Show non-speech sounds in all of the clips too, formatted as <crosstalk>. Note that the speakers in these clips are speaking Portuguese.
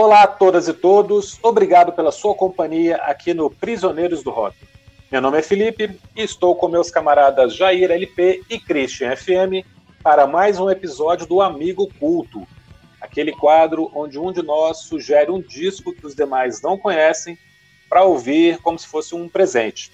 Olá a todas e todos, obrigado pela sua companhia aqui no Prisioneiros do Rock. Meu nome é Felipe e estou com meus camaradas Jair LP e Christian FM para mais um episódio do Amigo Culto, aquele quadro onde um de nós sugere um disco que os demais não conhecem para ouvir como se fosse um presente.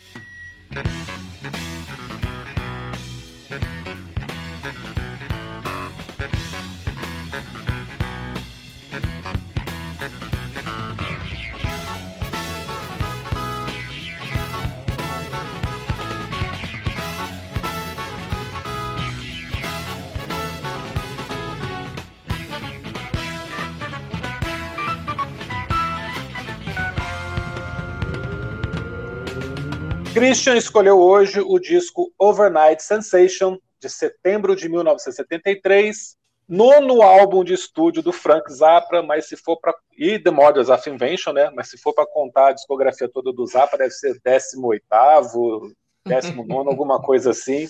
Christian escolheu hoje o disco Overnight Sensation, de setembro de 1973, nono álbum de estúdio do Frank Zappa, mas se for para e The Models of Invention, né? Mas se for para contar a discografia toda do Zappa, deve ser 18 19 alguma coisa assim.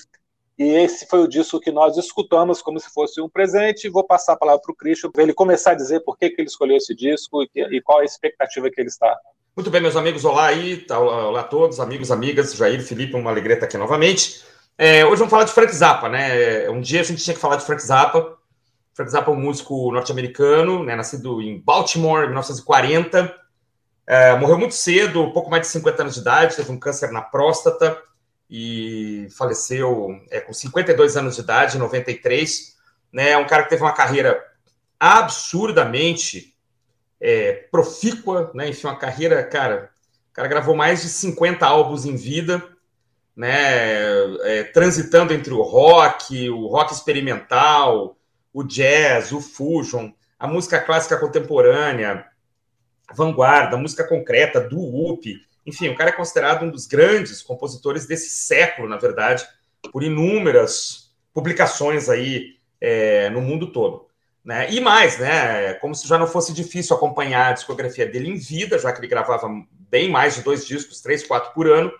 E esse foi o disco que nós escutamos como se fosse um presente. Vou passar a palavra para o Christian, para ele começar a dizer por que, que ele escolheu esse disco e, e qual a expectativa que ele está muito bem, meus amigos, olá aí, tá, olá a todos, amigos, amigas, Jair, Felipe, uma alegria estar aqui novamente. É, hoje vamos falar de Frank Zappa, né? Um dia a gente tinha que falar de Frank Zappa. Frank Zappa é um músico norte-americano, né? nascido em Baltimore, em 1940. É, morreu muito cedo, pouco mais de 50 anos de idade, teve um câncer na próstata e faleceu é, com 52 anos de idade, em 93. Né? É um cara que teve uma carreira absurdamente é, profícua, né? Enfim, uma carreira, cara. O cara gravou mais de 50 álbuns em vida, né? É, transitando entre o rock, o rock experimental, o jazz, o fusion, a música clássica contemporânea, vanguarda, música concreta, do whoop. Enfim, o cara é considerado um dos grandes compositores desse século, na verdade, por inúmeras publicações aí é, no mundo todo. Né? E mais, né? Como se já não fosse difícil acompanhar a discografia dele em vida, já que ele gravava bem mais de dois discos, três, quatro por ano.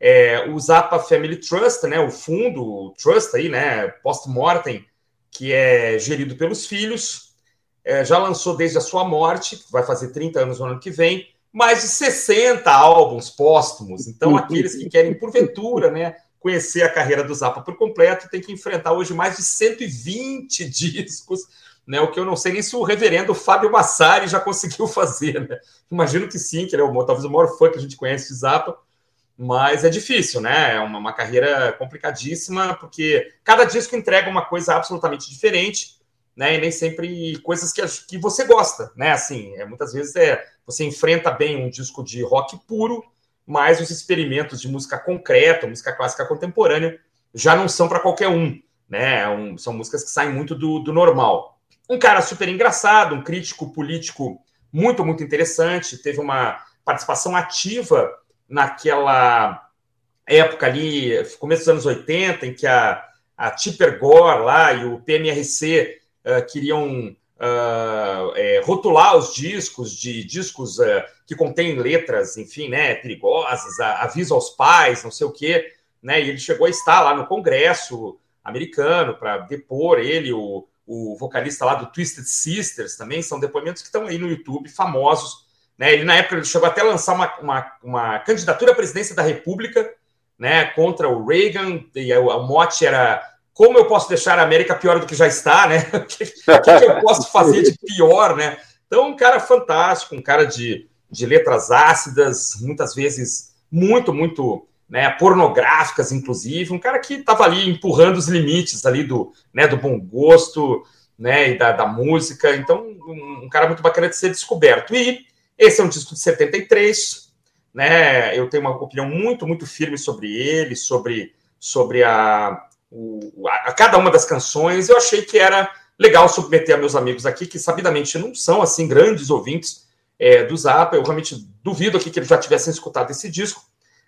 É, o Zappa Family Trust, né? O fundo, o Trust aí, né? Post-mortem, que é gerido pelos filhos, é, já lançou desde a sua morte, vai fazer 30 anos no ano que vem, mais de 60 álbuns póstumos. Então, aqueles que querem, porventura, né? Conhecer a carreira do Zappa por completo, tem que enfrentar hoje mais de 120 <laughs> discos né? O que eu não sei nem se o reverendo Fábio Massari já conseguiu <laughs> fazer, né? Imagino que sim, que ele é o, talvez o maior fã que a gente conhece de Zappa, mas é difícil, né? É uma, uma carreira complicadíssima, porque cada disco entrega uma coisa absolutamente diferente, né? E nem sempre coisas que, que você gosta, né? Assim, é, muitas vezes é, você enfrenta bem um disco de rock puro, mas os experimentos de música concreta, música clássica contemporânea, já não são para qualquer um, né? É um, são músicas que saem muito do, do normal. Um cara super engraçado, um crítico político muito, muito interessante, teve uma participação ativa naquela época ali, começo dos anos 80, em que a, a Tipper Gore lá e o PMRC uh, queriam uh, é, rotular os discos de discos uh, que contêm letras, enfim, né, perigosas, aviso aos pais, não sei o quê, né, e ele chegou a estar lá no Congresso americano para depor ele, o, o vocalista lá do Twisted Sisters também, são depoimentos que estão aí no YouTube, famosos. Né? Ele, na época, ele chegou até a lançar uma, uma, uma candidatura à presidência da República né, contra o Reagan, e o, mote era como eu posso deixar a América pior do que já está, né? <laughs> O que, que, eu posso fazer de pior, né? Então, um cara fantástico, um cara de, de letras ácidas, muitas vezes muito, muito né, pornográficas, inclusive, um cara que estava ali empurrando os limites ali do, né, do bom gosto, né, e da, da música, então um, um, cara muito bacana de ser descoberto. E esse é um disco de 73, né, eu tenho uma opinião muito, muito firme sobre ele, sobre, sobre a, o, a, a cada uma das canções, eu achei que era legal submeter a meus amigos aqui, que sabidamente não são, assim, grandes ouvintes é, do Zap, eu realmente duvido aqui que eles já tivessem escutado esse disco,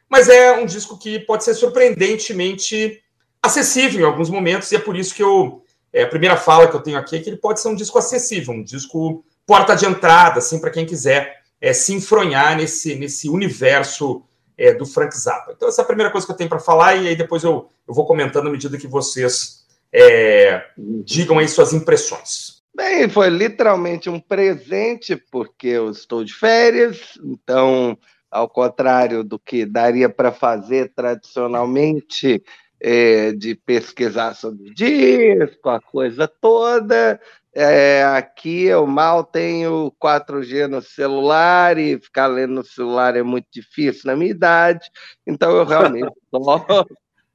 mas é um disco que pode ser surpreendentemente acessível em alguns momentos, e é por isso que eu. É, a primeira fala que eu tenho aqui é que ele pode ser um disco acessível, um disco porta de entrada, assim, para quem quiser é, se enfronhar nesse, nesse universo é, do Frank Zappa. Então, essa é a primeira coisa que eu tenho para falar, e aí depois eu, eu vou comentando à medida que vocês é, digam aí suas impressões. Bem, foi literalmente um presente, porque eu estou de férias, então, ao contrário do que daria para fazer tradicionalmente, é, de pesquisar sobre disco, a coisa toda, é, aqui eu mal tenho 4G no celular e ficar lendo no celular é muito difícil na minha idade, então eu realmente <laughs> só,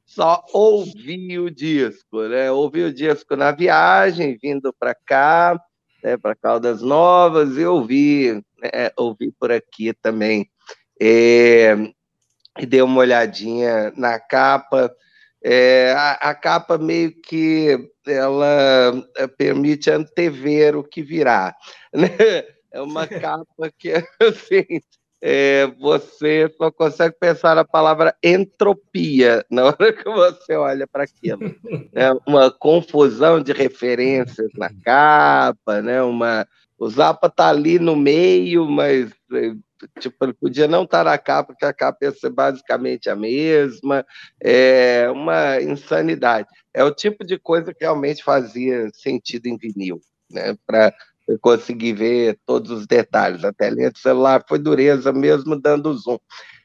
só ouvi o disco, né? Ouvi o disco na viagem, vindo para cá, né, para Caldas Novas, e ouvi, né, ouvi por aqui também. É, e dei uma olhadinha na capa. É, a, a, capa meio que ela eh, permite antever o que virá. <laughs> Né? É uma <laughs> capa que assim, é, você só consegue pensar a palavra entropia na hora que você olha para aquilo. É <laughs> uma confusão de referências na capa, né? uma, o Zappa está ali no meio, mas eh, tipo, ele podia não estar na capa, porque a capa ia ser basicamente a mesma, é uma insanidade. É o tipo de coisa que realmente fazia sentido em vinil, né? Para conseguir ver todos os detalhes. A telinha do celular foi dureza mesmo dando zoom.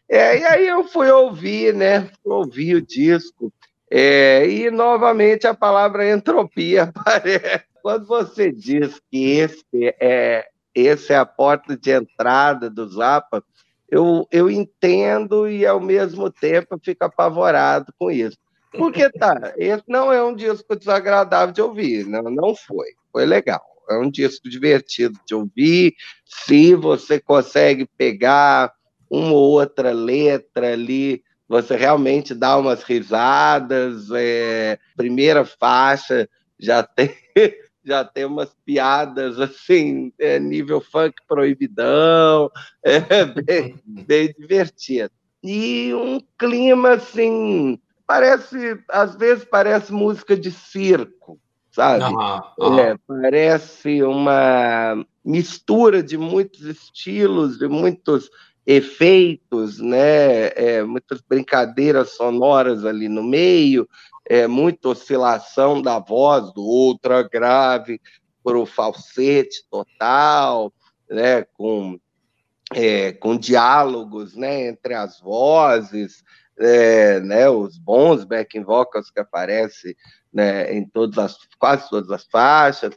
É, e aí eu fui ouvir, né? Ouvi o disco. É, e novamente a palavra entropia <laughs> aparece. Quando você diz que esse é essa é a porta de entrada do Zappa, eu, eu entendo e ao mesmo tempo fico apavorado com isso. Porque tá, esse não é um disco desagradável de ouvir, não, não foi, foi legal. É um disco divertido de ouvir, se você consegue pegar uma ou outra letra ali, você realmente dá umas risadas. É, primeira faixa já <laughs> tem já tem umas piadas assim, é, nível funk proibidão, é <laughs> bem, bem divertido. E um clima assim, parece, às vezes parece música de circo, sabe? Uhum, uhum. É, parece uma mistura de muitos estilos, de muitos efeitos, né? É, muitas brincadeiras sonoras ali no meio, é, muita oscilação da voz do ultra grave para o falsete total, né, com, é, com diálogos né, entre as vozes, é, né, os bons backing vocals que aparecem né, em todas as, quase todas as faixas.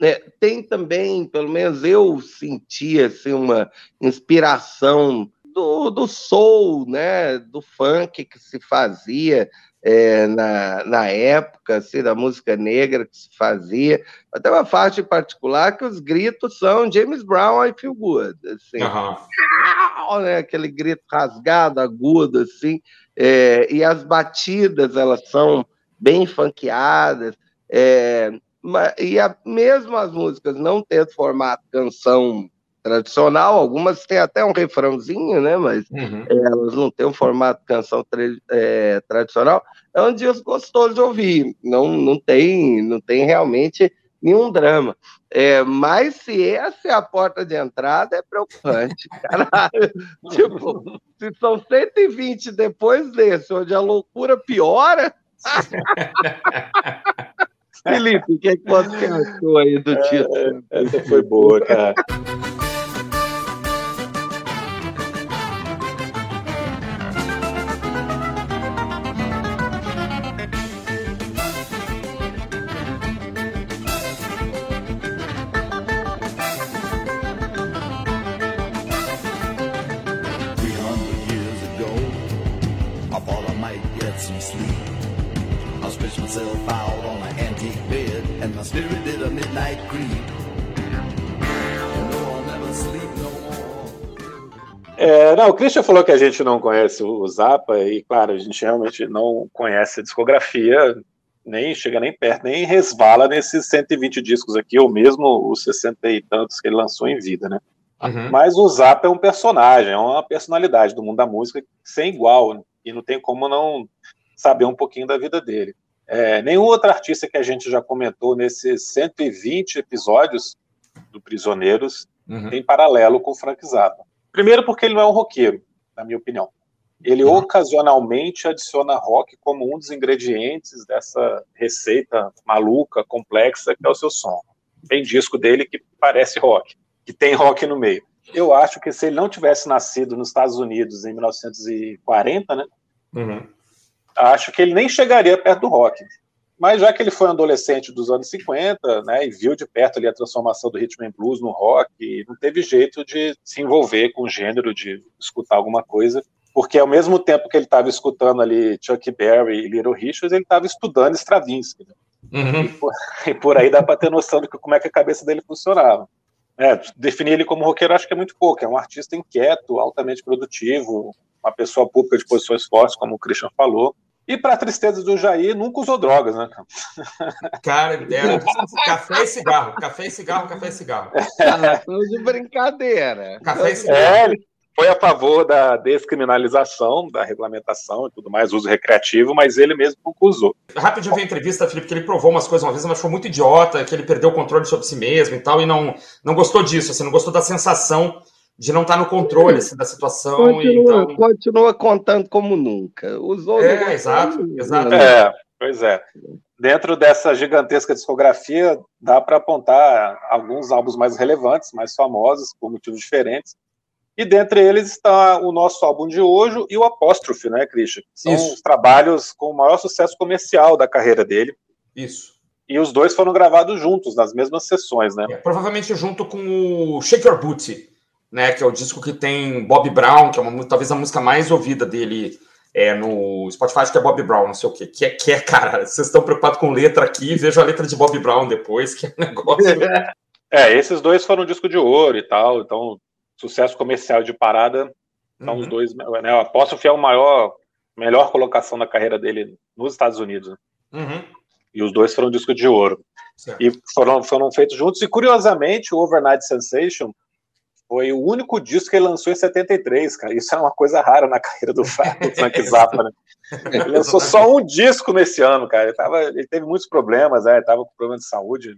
É, tem também, pelo menos eu senti assim, uma inspiração do, do soul, né, do funk que se fazia é, na, na época assim, da música negra que se fazia. Até uma faixa em particular que os gritos são James Brown, I Feel Good. Assim. Uhum. Né, aquele grito rasgado, agudo, assim. É, e as batidas, elas são bem funkeadas. É, e a, mesmo as músicas não tendo formato canção tradicional, algumas têm até um refrãozinho, né? Mas uhum. é, elas não têm um formato de canção é, tradicional. É um disco gostoso de ouvir. Não, não tem, não tem realmente nenhum drama. É, mas se essa é a porta de entrada, é preocupante. <laughs> Caralho. tipo, se são 120 depois desse, onde a loucura piora. <laughs> Felipe, o que, é que você achou aí do título? É, essa foi boa, cara. Não, o Christian falou que a gente não conhece o Zappa, e claro, a gente realmente não conhece a discografia, nem chega nem perto, nem resvala nesses 120 discos aqui, ou mesmo os 60 e tantos que ele lançou em vida, né? Uhum. Mas o Zappa é um personagem, é uma personalidade do mundo da música sem igual, né? e não tem como não saber um pouquinho da vida dele. É, nenhum outro artista que a gente já comentou nesses 120 episódios do Prisioneiros uhum. tem paralelo com o Frank Zappa. Primeiro porque ele não é um roqueiro, na minha opinião. Ele uhum. ocasionalmente adiciona rock como um dos ingredientes dessa receita maluca, complexa, que é o seu som. tem disco dele que parece rock, que tem rock no meio. Eu acho que se ele não tivesse nascido nos Estados Unidos em 1940, né? Uhum. Acho que ele nem chegaria perto do rock. Mas já que ele foi um adolescente dos anos 50, né, e viu de perto ali a transformação do rhythm and blues no rock, não teve jeito de se envolver com o gênero, de escutar alguma coisa, porque ao mesmo tempo que ele estava escutando ali Chuck Berry e Little Richards, ele estava estudando Stravinsky. Né? Uhum. E, por, <laughs> e, por, aí dá para ter noção de como é que a cabeça dele funcionava. É, definir ele como roqueiro acho que é muito pouco, é um artista inquieto, altamente produtivo, uma pessoa pública de posições fortes, como o Christian falou, e para tristeza do Jair, nunca usou drogas, né? Cara, era café e cigarro, café e cigarro, café e cigarro. É, de brincadeira. Café e cigarro. É, ele foi a favor da descriminalização, da regulamentação e tudo mais, uso recreativo, mas ele mesmo nunca usou. Rapidinho vi a entrevista, Felipe, que ele provou umas coisas uma vez, mas foi muito idiota, que ele perdeu o controle sobre si mesmo e tal, e não, não gostou disso, assim, não gostou da sensação de não estar no controle assim, da situação. Continua, então... continua contando como nunca. Usou é, exato, exato. É, pois é. Dentro dessa gigantesca discografia, dá para apontar alguns álbuns mais relevantes, mais famosos, por motivos diferentes. E dentre eles está o nosso álbum de hoje e o Apóstrofe, né, Christian? São Isso. os trabalhos com o maior sucesso comercial da carreira dele. Isso. E os dois foram gravados juntos, nas mesmas sessões, né? É, provavelmente junto com o Shake Your Booty, né, que é o disco que tem Bob Brown, que é uma, talvez a música mais ouvida dele é, no Spotify, que é Bob Brown, não sei o quê. Que é, que é cara, vocês estão preocupados com letra aqui, vejo a letra de Bob Brown depois, que é um negócio. <laughs> é, esses dois foram disco de ouro e tal, então sucesso comercial de parada são uhum. os dois. Né, o Apóstolo é o maior, melhor colocação da carreira dele nos Estados Unidos. Né? Uhum. E os dois foram disco de ouro. Certo. E foram, foram feitos juntos. E curiosamente, o Overnight Sensation foi o único disco que ele lançou em 73, cara. Isso é uma coisa rara na <laughs> carreira do Frank Zappa, né? Ele lançou só um disco nesse ano, cara. Ele, tava, ele teve muitos problemas, né? Ele tava com problema de saúde.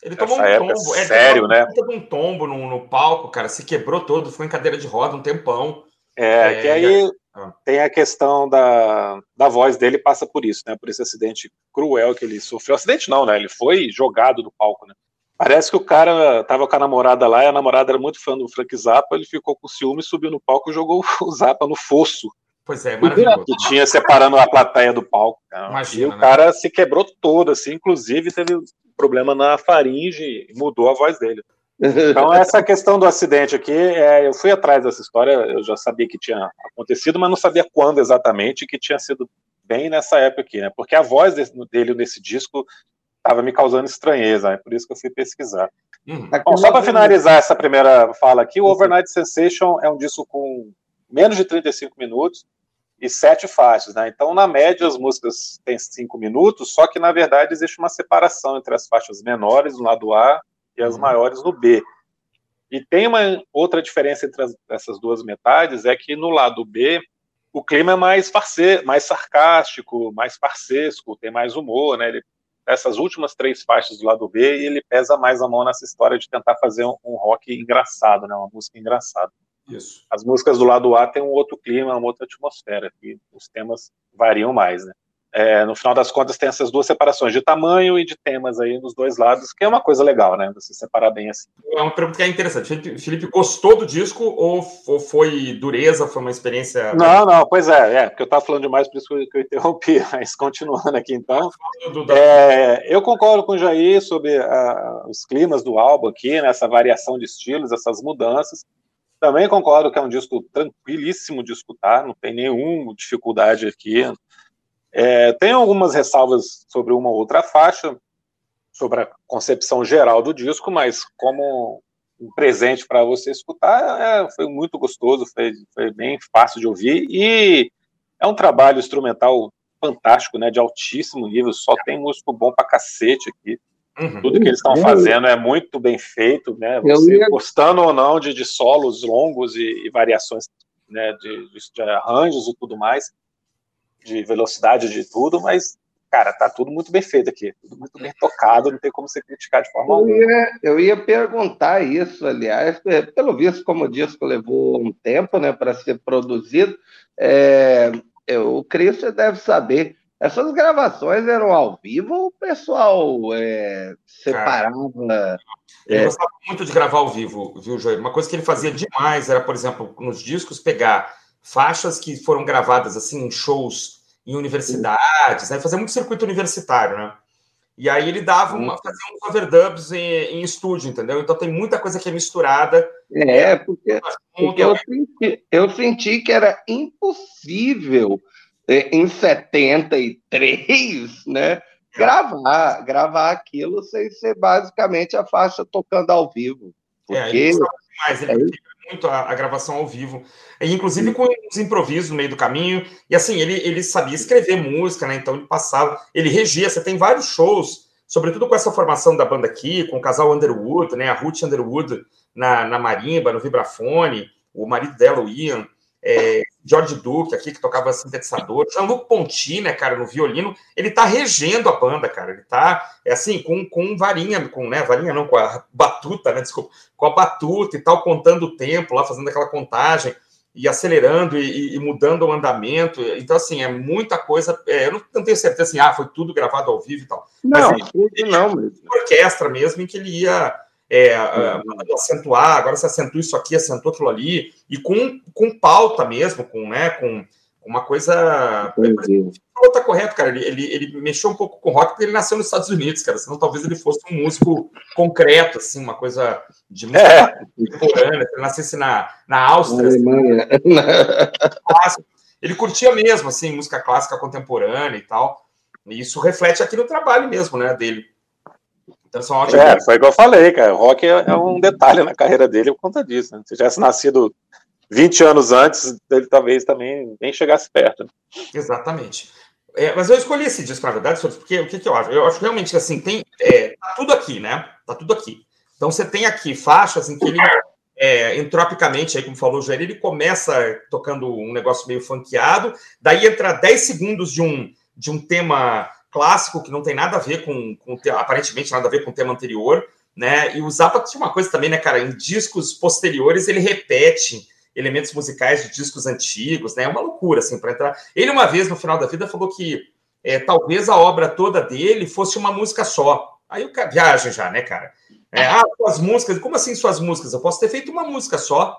Ele tomou um época, tombo, é, sério, né? um tombo no, no, palco, cara. Se quebrou todo, foi em cadeira de roda um tempão. É, é que aí ah. tem a questão da, da voz dele passa por isso, né? Por esse acidente cruel que ele sofreu. Acidente não, né? Ele foi jogado do palco, né? Parece que o cara tava com a namorada lá e a namorada era muito fã do Frank Zappa, ele ficou com ciúme, subiu no palco e jogou <laughs> o Zappa no fosso. Pois é, maravilhoso. Que tinha separando a plateia do palco. Imagina, e o né? cara se quebrou todo, assim, inclusive teve problema na faringe e mudou a voz dele. Então, <laughs> essa questão do acidente aqui, é, eu fui atrás dessa história, eu já sabia que tinha acontecido, mas não sabia quando exatamente, que tinha sido bem nessa época aqui, né? Porque a voz dele nesse disco estava me causando estranheza, é por isso que eu fui pesquisar. Uhum. Bom, só para finalizar essa primeira fala aqui, o Overnight Sensation é um disco com menos de 35 minutos e sete faixas, né? Então, na média, as músicas têm cinco minutos, só que na verdade existe uma separação entre as faixas menores no lado A e as uhum. maiores no B. E tem uma outra diferença entre as, essas duas metades, é que no lado B o clima é mais farce, mais sarcástico, mais farsesco, tem mais humor, né? Ele essas últimas três faixas do lado B e ele pesa mais a mão nessa história de tentar fazer um, um rock engraçado, né, uma música engraçada. Isso. As músicas do lado A têm um outro clima, uma outra atmosfera, e os temas variam mais, né? É, no final das contas tem essas duas separações de tamanho e de temas aí nos dois lados, que é uma coisa legal, né? Você separar bem assim. É uma pergunta que é interessante. Felipe, Felipe gostou do disco ou, ou, foi dureza? Foi uma experiência. Não, não, pois é, é, porque eu estava falando demais, por isso que eu, interrompi, <laughs> mas continuando aqui então. É, eu concordo com o Jair sobre a, os climas do álbum aqui, né, essa variação de estilos, essas mudanças. Também concordo que é um disco tranquilíssimo de escutar, não tem nenhuma dificuldade aqui. É, tem algumas ressalvas sobre uma outra faixa, sobre a concepção geral do disco, mas como um presente para você escutar, é, foi muito gostoso, foi, foi, bem fácil de ouvir e é um trabalho instrumental fantástico, né, de altíssimo nível, só tem músico bom para cacete aqui. Uhum. Tudo que eles estão fazendo é muito bem feito, né? Você ia... gostando ou não de, de solos longos e, e variações né, de, de, arranjos e tudo mais de velocidade de tudo, mas, cara, tá tudo muito bem feito aqui, tudo muito bem tocado, não tem como você criticar de forma alguma. Eu ia perguntar isso, aliás, é, pelo visto, como o disco levou um tempo né, para ser produzido, é, o Christian deve saber. Essas gravações eram ao vivo ou o pessoal é, separava? Ele é... gostava muito de gravar ao vivo, viu, Joel? Uma coisa que ele fazia demais era, por exemplo, nos discos, pegar faixas que foram gravadas assim em shows em universidades, né? Fazia muito circuito universitário, né? E aí ele dava uma, fazia uns overdubs em, em estúdio, entendeu? Então tem muita coisa que é misturada. É, porque, porque eu, senti, eu senti que era impossível é, em 73, né? Gravar, gravar aquilo sem ser basicamente a faixa tocando ao vivo. Porque é, ele mais, ele é muito a, a, gravação ao vivo, e, inclusive com os improvisos no meio do caminho. E assim, ele, ele sabia escrever música, né? Então ele passava, ele regia. Você tem vários shows, sobretudo com essa formação da banda aqui, com o casal Underwood, né? A Ruth Underwood na, na marimba, no vibrafone, o marido dela, o Ian é, George Duke aqui, que tocava sintetizador, Jean-Luc Ponty, né, cara, no violino, ele tá regendo a banda, cara, ele tá, é assim, com, com varinha, com, né, varinha não, com a batuta, né, desculpa, com a batuta e tal, contando o tempo lá, fazendo aquela contagem, e acelerando e, e mudando o andamento, então, assim, é muita coisa, é, eu não, não, tenho certeza, assim, ah, foi tudo gravado ao vivo e tal, não, mas ele, ele, não mesmo. orquestra mesmo, em que ele ia é, uh, acentuar, agora você acentua isso aqui, acentua aquilo ali, e com, com pauta mesmo, com, né, com uma coisa. Falou, tá correto, cara. Ele, ele, ele mexeu um pouco com rock porque ele nasceu nos Estados Unidos, cara. Senão talvez ele fosse um músico concreto, assim, uma coisa de música é. contemporânea. Se ele nascesse na, na Áustria. Assim, ele curtia mesmo, assim, música clássica contemporânea e tal. E isso reflete aqui no trabalho mesmo, né, dele. Então são ótimos. É, foi o que eu falei, cara. O rock é, é, um detalhe na carreira dele por conta disso. Né? Se tivesse nascido 20 anos antes, ele talvez também nem chegasse perto. Exatamente. É, mas eu escolhi esse disco, na verdade, porque o que, que eu acho? Eu acho realmente que assim, tem. É, tá tudo aqui, né? Tá tudo aqui. Então você tem aqui faixas em que ele. É, entropicamente, aí, como falou o Jair, ele começa tocando um negócio meio funkeado, daí entra 10 segundos de um, de um tema clássico que não tem nada a ver com, com aparentemente nada a ver com o tema anterior, né? E o Zappa tinha uma coisa também, né, cara? Em discos posteriores ele repete elementos musicais de discos antigos, né? É uma loucura assim para entrar. Ele uma vez no final da vida falou que é, talvez a obra toda dele fosse uma música só. Aí o cara viaja já, né, cara? É, ah, suas músicas, como assim suas músicas? Eu posso ter feito uma música só.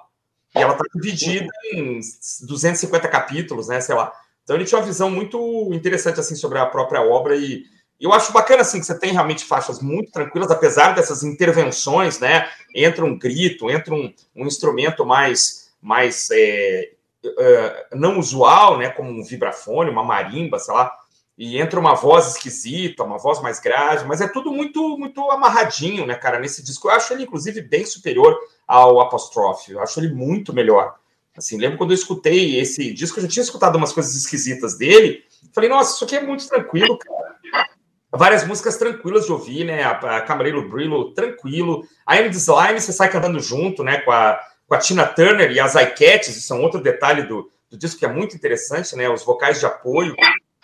E ela tá dividida em 250 capítulos, né? Sei lá. Então ele tinha uma visão muito interessante assim sobre a própria obra e eu acho bacana assim que você tem realmente faixas muito tranquilas, apesar dessas intervenções, né? Entra um grito, entra um, um instrumento mais mais é, é, não usual, né? Como um vibrafone, uma marimba, sei lá, e entra uma voz esquisita, uma voz mais grave, mas é tudo muito muito amarradinho, né, cara? Nesse disco eu acho ele inclusive bem superior ao Apostrophe, eu acho ele muito melhor. Assim, lembro quando eu escutei esse disco, eu já tinha escutado umas coisas esquisitas dele. Falei, nossa, isso aqui é muito tranquilo, cara. Várias músicas tranquilas de ouvir, né? A, a Camareiro Brillo, tranquilo. A M Slime, você sai cantando junto, né? Com a, com a Tina Turner e as iCats, isso é um outro detalhe do, do disco que é muito interessante, né? Os vocais de apoio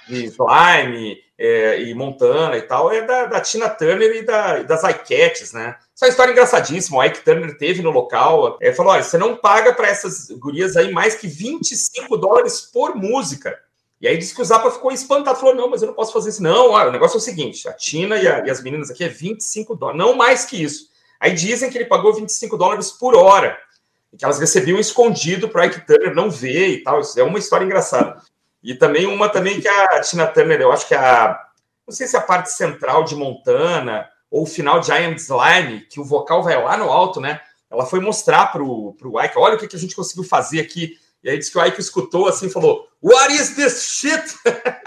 de Slime é, e Montana e tal, é da, da Tina Turner e, da, das iCats, né? Essa é uma história engraçadíssima. O Ike Turner teve no local, é, falou: olha, você não paga para essas gurias aí mais que 25 dólares por música. E aí disse que o Zappa ficou espantado, falou: não, mas eu não posso fazer isso. Não, olha, o negócio é o seguinte: a Tina e, a, e as meninas aqui é 25 dólares, não mais que isso. Aí dizem que ele pagou 25 dólares por hora, que elas recebiam escondido para Ike Turner não ver e tal. Isso é uma história engraçada. E também uma também que a Tina Turner, eu acho que a. Não sei se é a parte central de Montana ou o final de Am Slime, que o vocal vai lá no alto, né? Ela foi mostrar pro, pro Ike, olha o que, que a gente conseguiu fazer aqui. E aí disse que o Ike escutou assim e falou: What is this shit? <laughs>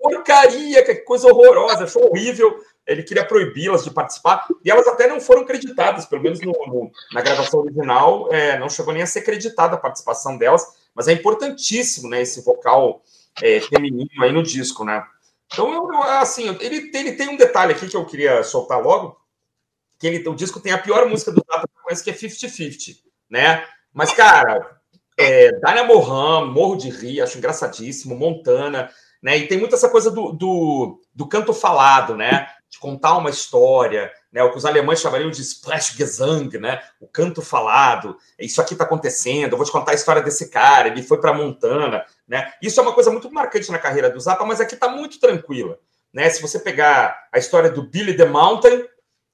porcaria, que coisa horrorosa, achou horrível. Ele queria proibi-las de participar, e elas até não foram creditadas, pelo menos no, no, na gravação original, é, não chegou nem a ser creditada a participação delas, mas é importantíssimo, né, esse vocal é, feminino aí no disco, né? Então, eu, assim, ele, ele tem um detalhe aqui que eu queria soltar logo, que ele, o disco tem a pior música do Tata que conheço, que é 50-50, né? Mas, cara, é, Dania Mohan, Morro de Rio, acho engraçadíssimo, Montana, né? E tem muito essa coisa do, do, do canto falado, né? De contar uma história, né? O que os alemães chamariam de Sprechgesang, né? O canto falado. Isso aqui está acontecendo. Eu vou te contar a história desse cara. Ele foi para Montana, né? Isso é uma coisa muito marcante na carreira do Zappa, mas aqui está muito tranquila, né? Se você pegar a história do Billy the Mountain,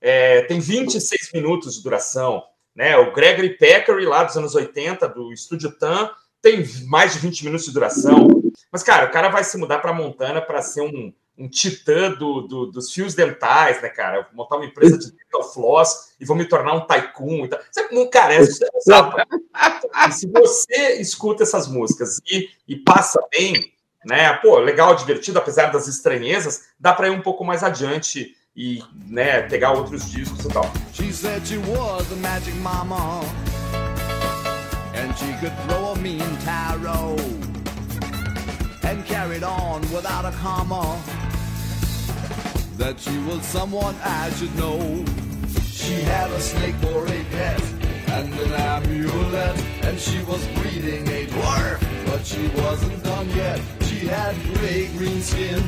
é, tem 26 minutos de duração, né? O Gregory Peccary lá dos anos 80 do Estúdio Tan tem mais de 20 minutos de duração. Mas, cara, o cara vai se mudar para Montana para ser um, um titã do, do, dos fios dentais, né, cara? Vou montar uma empresa de <laughs> dental floss e vou me tornar um tycoon. Então, não, cara, é, sabe? E se você escuta essas músicas e, e passa bem, né? Pô, legal, divertido, apesar das estranhezas, dá para ir um pouco mais adiante e né, pegar outros discos e tal. She said she was a magic mama and she could throw a mean tarot and carried on without a comma that she was someone I should know. She had a snake for a pet and an amulet and she was breeding a dwarf but she wasn't done yet. She had gray green skin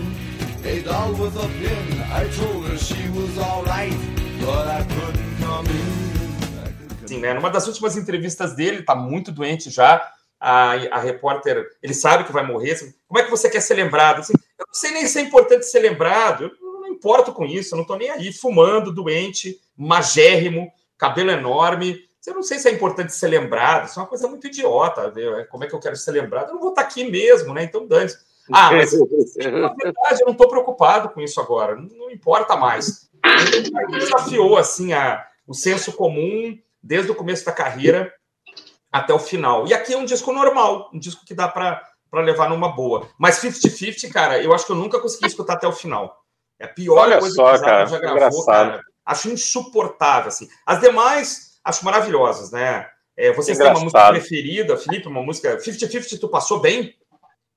a doll with a pin. I told her she was alright, but I couldn't come in. Sim, né? Numa das últimas entrevistas dele, tá muito doente já. A, a repórter, ele sabe que vai morrer. Como é que você quer ser lembrado? Assim, eu não sei nem se é importante ser lembrado. Eu não importo com isso. Eu não tô nem aí fumando, doente, magérrimo, cabelo enorme. Eu não sei se é importante ser lembrado. Isso é uma coisa muito idiota. Viu? Como é que eu quero ser lembrado? Eu não vou estar aqui mesmo, né? Então, dane -se. Ah, mas <laughs> na verdade eu não estou preocupado com isso agora, não, não importa mais. Ele desafiou assim a, o senso comum desde o começo da carreira até o final. E aqui é um disco normal, um disco que dá para levar numa boa. Mas 50-50, cara, eu acho que eu nunca consegui escutar até o final. É a pior Olha coisa só, que o cara, já gravou, cara. Acho insuportável, assim. As demais, acho maravilhosas, né? É, vocês têm uma música preferida, Felipe, uma música 50-50, tu passou bem?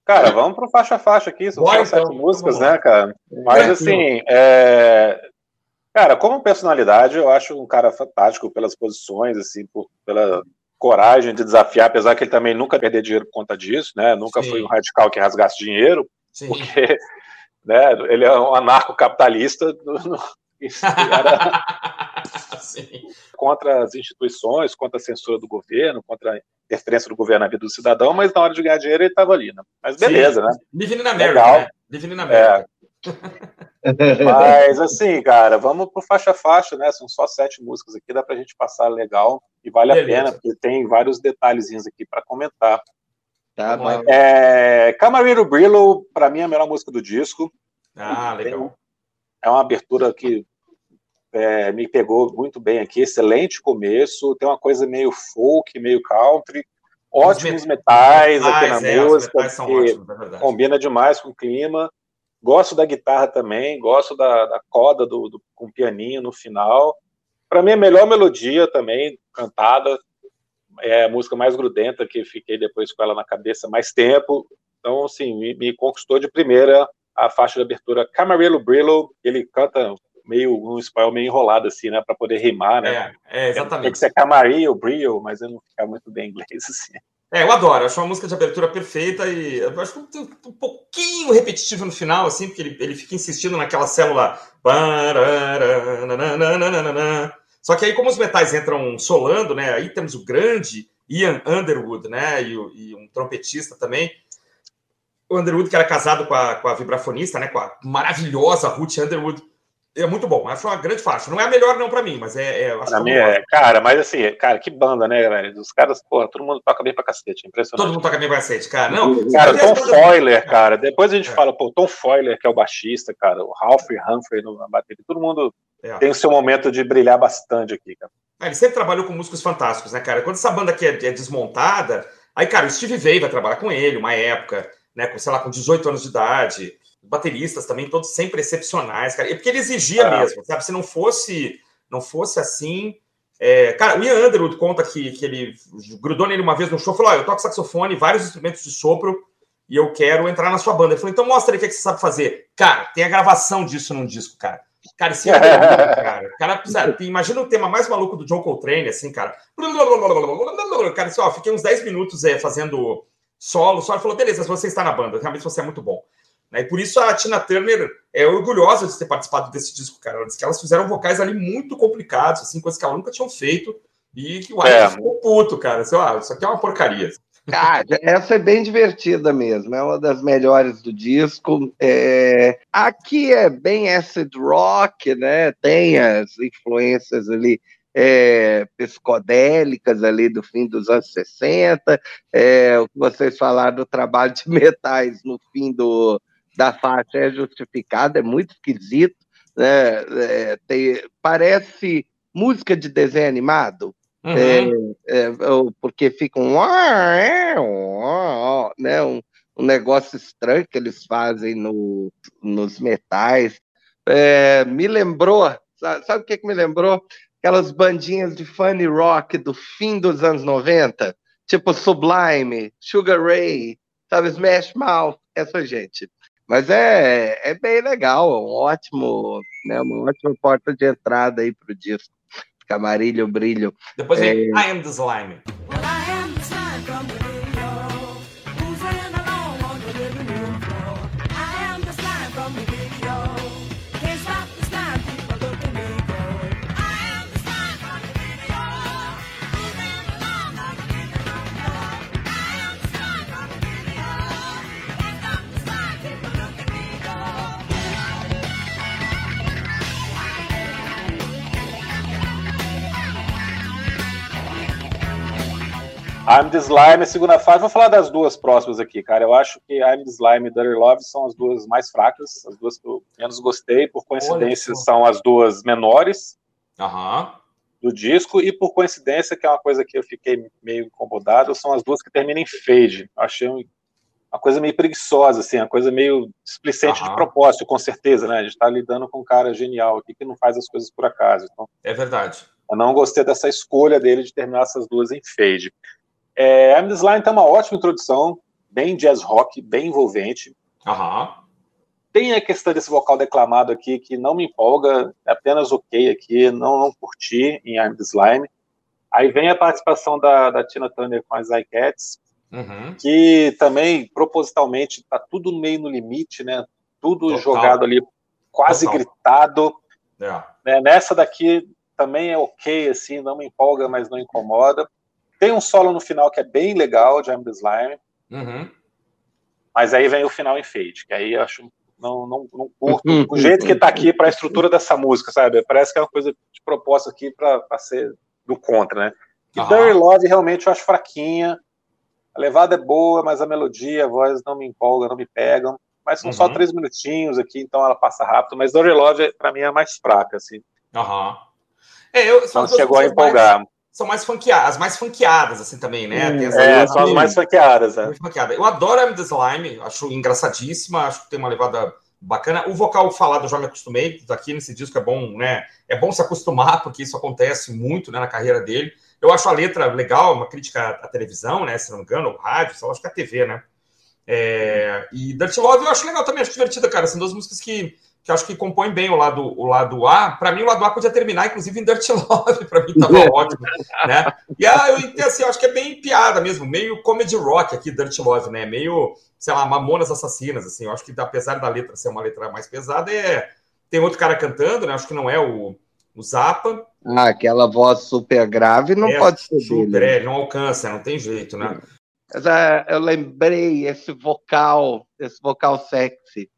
Cara, vamos pro faixa a faixa aqui, são Bora, só então. sete músicas, né, cara? Mas assim, é... cara, como personalidade, eu acho um cara fantástico pelas posições, assim, por, pela coragem de desafiar, apesar que ele também nunca perdeu dinheiro por conta disso, né? Nunca Sim. foi um radical que rasgasse dinheiro, Sim. porque <laughs> né, ele é um anarcocapitalista <laughs> no, <laughs> contra as instituições, contra a censura do governo, contra a interferência do governo na vida do cidadão, mas na hora de ganhar dinheiro ele estava ali, né? Mas beleza, Sim. né? Living na América, Legal. né? Na América. É. mas assim, cara, vamos pro faixa faixa, né? São só sete músicas aqui, dá pra gente passar legal e vale beleza. a pena, porque tem vários detalhezinhos aqui para comentar. Tá bom. É, Camarillo Brillo, para mim, é a melhor música do disco. Ah, legal. É uma abertura que é, me pegou muito bem aqui, excelente começo, tem uma coisa meio folk, meio country, ótimos metais, metais aqui na é, música, ótimos, é combina demais com o clima. Gosto da guitarra também, gosto da, da coda do, do, com o pianinho no final. Para mim, a melhor melodia também, cantada, é a música mais grudenta que fiquei depois com ela na cabeça mais tempo. Então, assim, me, me conquistou de primeira a faixa de abertura Camarillo Brillo. Ele canta meio um espanhol meio enrolado assim, né, para poder rimar, né? É, é exatamente. Tem que ser Camarillo, Brillo, mas eu não ficar muito bem em inglês assim. É, eu adoro, acho uma música de abertura perfeita e acho um, um pouquinho repetitivo no final, assim, porque ele, ele fica insistindo naquela célula. Só que aí, como os metais entram solando, né? Aí temos o grande Ian Underwood, né? E, e um trompetista também o Underwood, que era casado com a, com a vibrafonista, né? Com a maravilhosa Ruth Underwood. É muito bom, acho uma grande faixa. Não é a melhor, não, para mim, mas é. é pra mim é, cara, mas assim, cara, que banda, né, galera? Os caras, porra, todo mundo toca bem pra cacete, impressionante. Todo mundo toca bem pra cacete, cara. Não, cara, Tom Foiler, cara, depois a gente é. fala, pô, Tom Foiler, que é o baixista, cara, o Ralph Humphrey na bateria, todo mundo é. tem o seu momento de brilhar bastante aqui, cara. Ah, ele sempre trabalhou com músicos fantásticos, né, cara? Quando essa banda aqui é, é desmontada, aí, cara, o Steve Vai vai trabalhar com ele, uma época né, com, sei lá, com 18 anos de idade, bateristas também, todos sempre excepcionais, cara. E porque ele exigia é. mesmo, sabe? Se não fosse, não fosse assim. É... Cara, o Ian Underwood conta que, que ele grudou nele uma vez no show falou: oh, eu toco saxofone, vários instrumentos de sopro, e eu quero entrar na sua banda. Ele falou: então mostra aí o que, é que você sabe fazer. Cara, tem a gravação disso num disco, cara. Cara, é <laughs> cara. cara precisa, imagina o tema mais maluco do John Coltrane, assim, cara. Cara, assim, ó, fiquei uns 10 minutos é, fazendo solo, solo falou, beleza, você está na banda, realmente você é muito bom. Né? E por isso a Tina Turner é orgulhosa de ter participado desse disco, cara. Ela disse que elas fizeram vocais ali muito complicados, assim, coisas que ela nunca tinham feito. E que o Iron é. ficou puto, cara. Assim, ah, isso aqui é uma porcaria. Cara, essa é bem divertida mesmo, é uma das melhores do disco. É... Aqui é bem acid rock, né? Tem as influências ali é, psicodélicas ali do fim dos anos 60. É, o que vocês falaram do trabalho de <laughs> metais no fim do, da faixa é justificado, é muito esquisito. Né? É, tem, parece música de desenho animado. Uhum. É, é, porque fica um, né, um, um, negócio estranho que eles fazem no, nos metais. É, me lembrou, sabe, sabe, o que, que me lembrou? Aquelas bandinhas de funny rock do fim dos anos 90, tipo Sublime, Sugar Ray, sabe, Smash Mouth, essa gente. Mas é, é bem legal, um ótimo, né, uma ótima porta de entrada aí para o disco. Camarilho, brilho. Depois vem é... I Am the Slime. I'm the Slime, a segunda fase. Vou falar das duas próximas aqui, cara. Eu acho que I'm the Slime e Dirty Love são as duas mais fracas, as duas que eu menos gostei. Por coincidência, Olha, são as duas menores uhum. do disco. E por coincidência, que é uma coisa que eu fiquei meio incomodado, são as duas que terminam em fade. Achei uma coisa meio preguiçosa, assim, uma coisa meio displicente uhum. de propósito, com certeza, né? A gente está lidando com um cara genial aqui que não faz as coisas por acaso. Então, é verdade. Eu não gostei dessa escolha dele de terminar essas duas em fade. É, I'm Slime tem uma ótima introdução, bem jazz rock, bem envolvente. Uhum. Tem a questão desse vocal declamado aqui que não me empolga, é apenas ok aqui, não, não curti em I'm Slime. Aí vem a participação da, da Tina Turner com as iCats, uhum. que também, propositalmente, tá tudo meio no limite, né? Tudo Total. jogado ali, quase Total. gritado. É. Né? Nessa daqui também é ok, assim, não me empolga, mas não incomoda. Tem um solo no final que é bem legal, de I'm the Slime. Uhum. Mas aí vem o final em fade, que aí eu acho não, não, não curto o jeito que tá aqui para a estrutura dessa música, sabe? Parece que é uma coisa de proposta aqui para ser do contra, né? E uhum. Dirty Love realmente eu acho fraquinha. A levada é boa, mas a melodia, a voz não me empolga, não me pegam. Mas são uhum. só três minutinhos aqui, então ela passa rápido. Mas Dirty Love, para mim, é mais fraca, assim. Aham. É, eu, não chegou a empolgar. Mais são mais funkeadas, as mais funkeadas, assim, também, né? Hum, é, são as mais funkeadas, é. Funkeada. Eu adoro a M. Slime, acho engraçadíssima, acho que tem uma levada bacana. O vocal falado eu já me acostumei, aqui nesse disco é bom, né? É bom se acostumar, porque isso acontece muito né, na carreira dele. Eu acho a letra legal, uma crítica à televisão, né? Se não me engano, ou rádio, só acho que é a TV, né? É, e Dirty Love eu acho legal também, acho divertida, cara. São duas músicas que que acho que compõe bem o lado, o lado A. Para mim, o lado A podia terminar, inclusive, em Dirty Love, <laughs> para mim estava ótimo. Né? E ah, eu, assim, eu acho que é bem piada mesmo, meio comedy rock aqui, Dirty Love, né? Meio, sei lá, Mamonas Assassinas, assim. Eu acho que, apesar da letra ser uma letra mais pesada, é... tem outro cara cantando, né? Acho que não é o, o Zappa. Ah, aquela voz super grave não é, pode ser super, dele. É, não alcança, não tem jeito, né? Ah, eu lembrei esse vocal, esse vocal sexy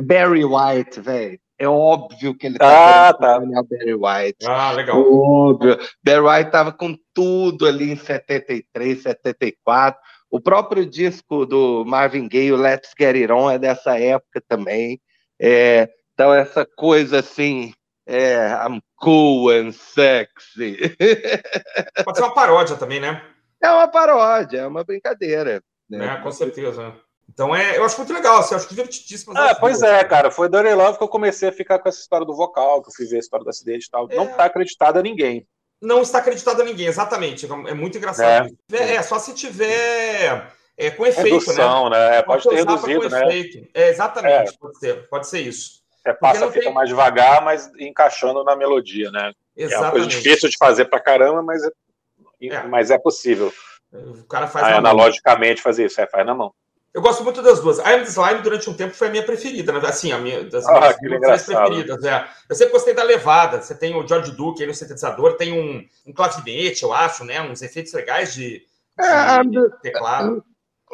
Barry White, velho. É óbvio que ele tá ah, tá. Barry White. Ah, legal. Óbvio. Barry White tava com tudo ali em 73, 74. O próprio disco do Marvin Gaye, o Let's Get It On, é dessa época também. É, então, essa coisa assim, é, I'm cool and sexy. Pode ser uma paródia também, né? É uma paródia, é uma brincadeira. Né? É, com certeza. Então é, eu acho muito legal, assim, eu acho divertidíssimo. Ah, pois é, cara. Foi Dirty Love que eu comecei a ficar com essa história do vocal, que eu fui ver a história do acidente e tal. É... Não está acreditado a ninguém. Não está acreditado a ninguém, exatamente. É muito engraçado. É, é só se tiver é, com efeito, Redução, né? né? Pode, ter reduzido, né? Efeito. É, exatamente, é. pode ser, pode ser isso. Você passa a fita tem... mais devagar, mas encaixando na melodia, né? Exatamente. É uma coisa difícil de fazer pra caramba, mas é, mas é possível. O cara faz Aí, analogicamente mão. fazer isso, é, faz na mão. Eu gosto muito das duas. I Am the Slime, durante um tempo, foi a minha preferida, né? Assim, a minha, das Ah, minhas preferidas. É. Eu sempre gostei da levada. Você tem o George Duke aí no sintetizador, tem um, um clavinete, eu acho, né? Uns efeitos legais de, de É, I'm teclado.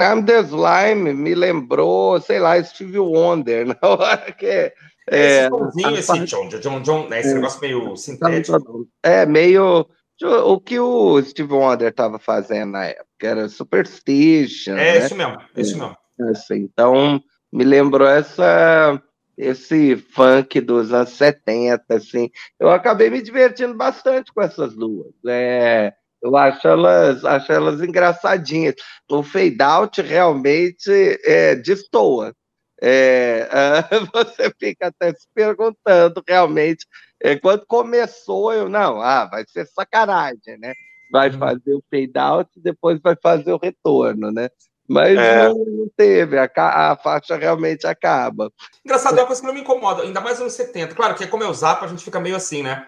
I'm the Slime me lembrou, sei lá, Steve Wonder, <laughs> não? que, É, é, esse a esse parte- John, John, John, né? Esse É. negócio meio sintético. é meio o que o Steve Wonder estava fazendo na época, era Superstition, É né? isso mesmo, é isso mesmo. Assim, então, me lembrou essa, esse funk dos anos 70, assim. Eu acabei me divertindo bastante com essas duas. É, eu acho elas, acho elas engraçadinhas. O fade out realmente é, destoa. É, <laughs> você fica até se perguntando realmente. É, quando começou, eu não, ah, vai ser sacanagem, né? Vai Uhum. fazer o fade out e depois vai fazer o retorno, né? Mas É. não, não teve, a, a faixa realmente acaba. Engraçado, é uma coisa que não me incomoda, ainda mais nos anos 70. Claro que como é o Zap, a gente fica meio assim, né?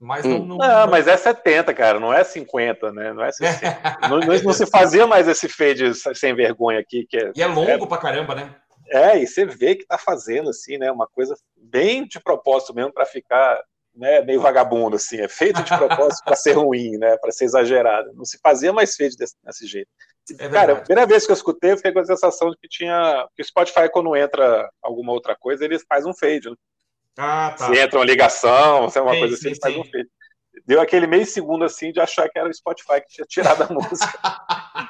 Mas não. Hum. não, Não, mas é 70, cara, não é 50, né? Não, é 60. <laughs> não, não- não se fazia mais esse fade sem vergonha aqui, que é, E é longo pra caramba, né? É, e você vê que tá fazendo, assim, né? Uma coisa bem de propósito mesmo para ficar né, meio vagabundo, assim. É feito de propósito para ser ruim, né? Para ser exagerado. Não se fazia mais fade desse, desse jeito. É Cara, a primeira vez que eu escutei, eu fiquei com a sensação de que tinha. Que o Spotify, quando entra alguma outra coisa, ele faz um fade. Né? Ah, tá. Se entra uma ligação, se é uma Sim, coisa sim, assim, ele faz sim. um fade. Deu aquele meio segundo assim de achar que era o Spotify que tinha tirado a música. <laughs>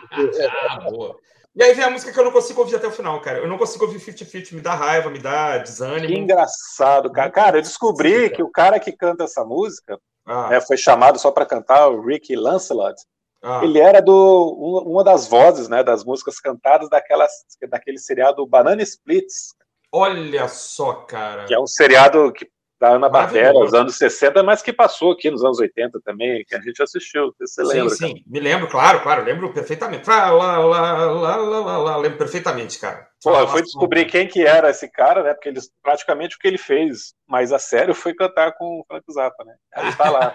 Ah, boa. E aí vem a música que eu não consigo ouvir até o final, cara. Eu não consigo ouvir 50-50, me dá raiva, me dá Que desânimo. engraçado, cara. Cara, eu descobri que o cara que canta essa música Ah, né, foi chamado só para cantar, o Ricky Lancelot. ah. Ele era do um- uma das vozes, né, das músicas cantadas daquelas, daquele seriado Banana Splits, Olha só, cara. que é um seriado que da Ana Barbera, nos anos 60, mas que passou aqui nos anos 80 também, que a gente assistiu. Você Sim, lembra. sim, me lembro, claro, claro, lembro perfeitamente. Lá, lá, lá, lembro perfeitamente, cara. Porra, eu fui descobrir quem que era esse cara, né? Porque eles praticamente o que ele fez mais a sério foi cantar com o Frank Zappa, né? Aí tá lá.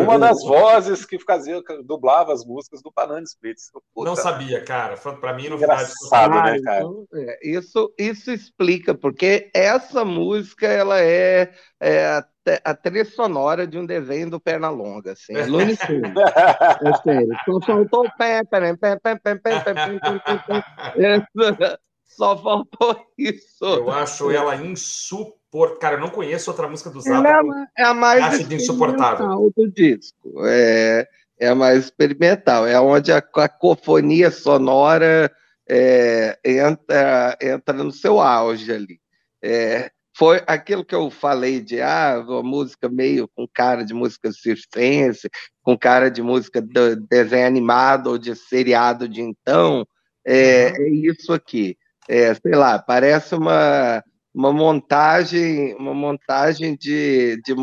Uma das vozes que fazia, dublava as músicas do Banana Splits. Puta, Não sabia, cara. Pra mim novidade. Engraçado, Ah, né, cara? então, é, isso, isso explica, porque essa música ela é, é a, trilha sonora de um desenho do Pernalonga, assim, é Looney Tunes, é sério. Só faltou o pé, pé, pé, pé, pé, pé, pé, pé, pé, pé, pé. É, Só faltou isso. Eu acho ela insuportável. Cara, eu não conheço outra música do Zappa. Ela é a mais Acho de insuportável. experimental do disco. É, é a mais experimental. É onde a cacofonia sonora é, entra, entra no seu auge ali. É, foi aquilo que eu falei de ah, uma música meio com cara de música circense, com cara de música de desenho animado ou de seriado de então. É, Uhum. é isso aqui. É, sei lá, parece uma uma montagem, uma montagem de, de,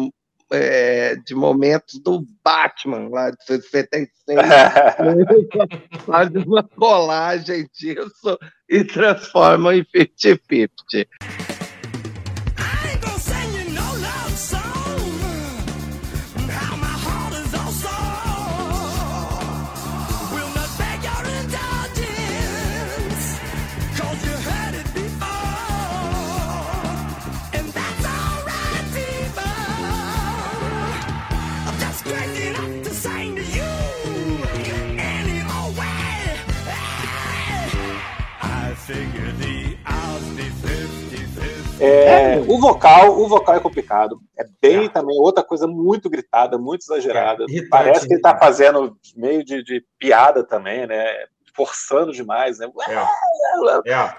é, de momentos do Batman lá de 76. <laughs> Faz uma colagem disso e transforma em 50-50. É, o vocal, o vocal é complicado. É bem É. também outra coisa muito gritada, muito exagerada. É, Parece que ele tá fazendo meio de, de piada também, né? Forçando demais, né? É,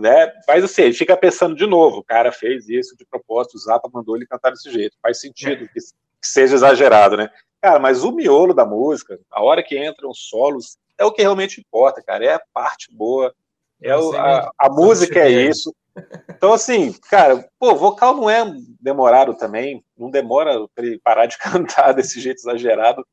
né? Mas assim, ele fica pensando de novo, o cara fez isso de propósito, o Zappa mandou ele cantar desse jeito. Faz sentido que, que seja exagerado, né? Cara, mas o miolo da música, a hora que entram os solos, é o que realmente importa, cara. É a parte boa. É o- a, a música é isso. Então, assim, cara, pô, vocal não é demorado também, não demora pra ele parar de <laughs> cantar desse jeito exagerado.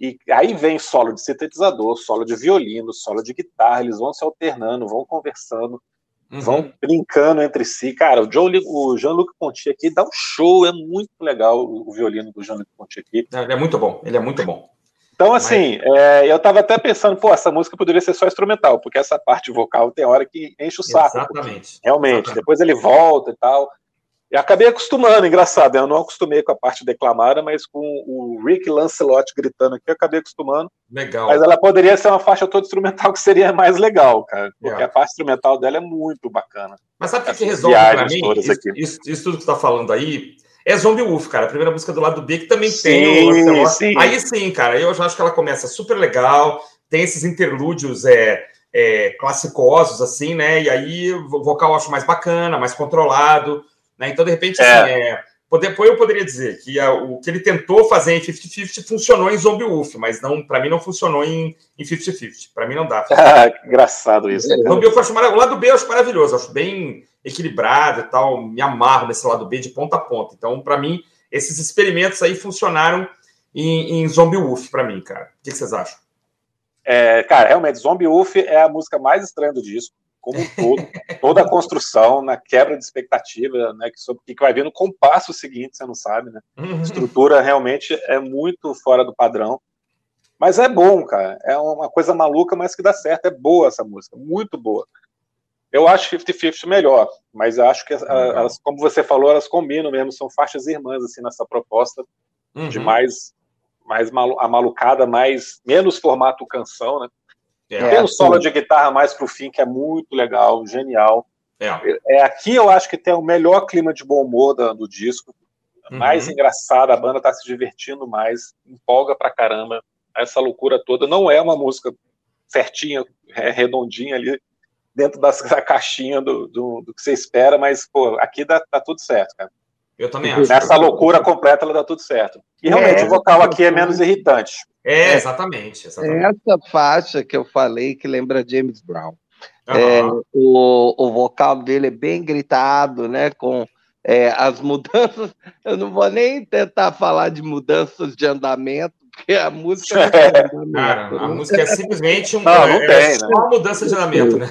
E aí vem solo de sintetizador, solo de violino, solo de guitarra, eles vão se alternando, vão conversando, Uhum. vão brincando entre si. Cara, o, o Jean-Luc Ponty aqui dá um show, é muito legal o, o violino do Jean-Luc Ponty aqui. Ele é muito bom, ele é muito bom. Então, assim, é, eu tava até pensando, pô, essa música poderia ser só instrumental, porque essa parte vocal tem hora que enche o saco. Exatamente. Realmente. Exatamente. Depois ele volta e tal. E acabei acostumando, engraçado. né? Eu não acostumei com a parte declamada, mas com o Rick Lancelot gritando aqui, eu acabei acostumando. Legal. Mas ela poderia ser uma faixa toda instrumental que seria mais legal, cara. Porque É. a parte instrumental dela é muito bacana. Mas sabe o que, resolve viagens mim? Isso, isso- tudo que você tá falando aí é Zombie Wolf, cara. A primeira música do lado B, que também Sim, tem o sim. Aí sim, cara, eu já acho que ela começa super legal, tem esses interlúdios é, é, classicosos, assim, né? E aí o vocal eu acho mais bacana, mais controlado, né? Então, de repente, É. assim, é, poder- depois eu poderia dizer que a- o que ele tentou fazer em 50-50 funcionou em Zombie Wolf, mas não, para mim não funcionou em em 50-50. Para mim não dá. <laughs> Que engraçado isso. O Zombie Wolf eu acho mara- o lado B eu acho maravilhoso, acho bem equilibrado e tal, me amarro nesse lado B de ponta a ponta. Então, para mim, esses experimentos aí funcionaram em, em Zombie Wolf para mim, cara. O que, que vocês acham? É, cara, realmente, Zombie Wolf é a música mais estranha do disco, como um todo. Toda a construção, na quebra de expectativa, né? Que sobre o que vai vir no compasso seguinte, você não sabe, né? A estrutura realmente é muito fora do padrão. Mas é bom, cara. É uma coisa maluca, mas que dá certo. É boa essa música, muito boa. Eu acho 50-50 melhor, mas eu acho que, elas, como você falou, elas combinam mesmo, são faixas irmãs, assim, nessa proposta de Uhum. mais, mais malu a malucada, mais, menos formato canção, né? É, Tem um solo de guitarra mais pro fim, que é muito legal, genial. é. É, aqui eu acho que tem o melhor clima de bom humor da- do disco. Uhum. Mais engraçado, a banda tá se divertindo mais, empolga pra caramba. Essa loucura toda não é uma música certinha, é, redondinha ali, dentro das- da caixinha do, do, do que você espera, mas, pô, aqui dá, tá tudo certo, cara. Eu também acho. Nessa loucura completa, ela dá tudo certo. E realmente, É. o vocal aqui é menos irritante. É, exatamente. exatamente. Essa faixa que eu falei que lembra James Brown. Aham. É, o, o vocal dele é bem gritado, né? Com é, as <laughs> mudanças. Eu não vou nem tentar falar de mudanças de andamento, porque a música não tem <laughs> andamento. Cara, a né? música é simplesmente um, Não, não é, tem, é só né? uma mudança de andamento, né?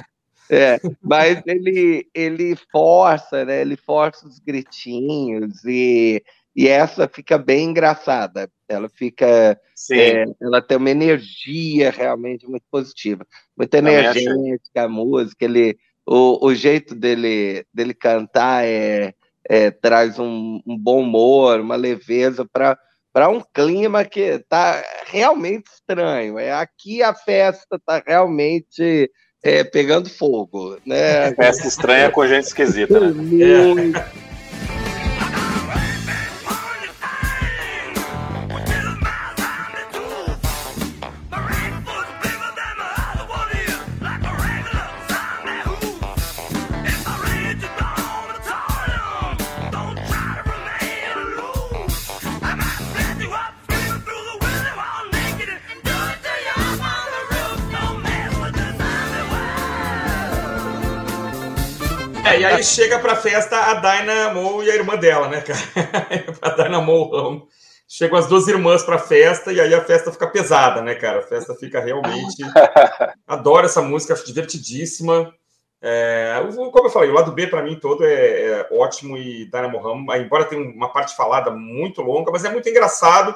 É, mas ele, ele força, né? Ele força os gritinhos e, e essa fica bem engraçada. Ela fica. É, ela tem uma energia realmente muito positiva, muito energética a música. Ele, o, o jeito dele, dele cantar é, é, traz um, um bom humor, uma leveza para para um clima que está realmente estranho. É aqui a festa está realmente é, pegando fogo, né? <laughs> Festa estranha com gente esquisita, né? Muito. <laughs> aí chega pra festa a Dynamo e a irmã dela, né, cara? <laughs> a Dynamo. Chegam as duas irmãs pra festa e aí a festa fica pesada, né, cara? A festa fica realmente. <laughs> Adoro essa música, acho divertidíssima. É, como eu falei, o lado B pra mim todo é, é ótimo e Dynamo Ramo, embora tenha uma parte falada muito longa, mas é muito engraçado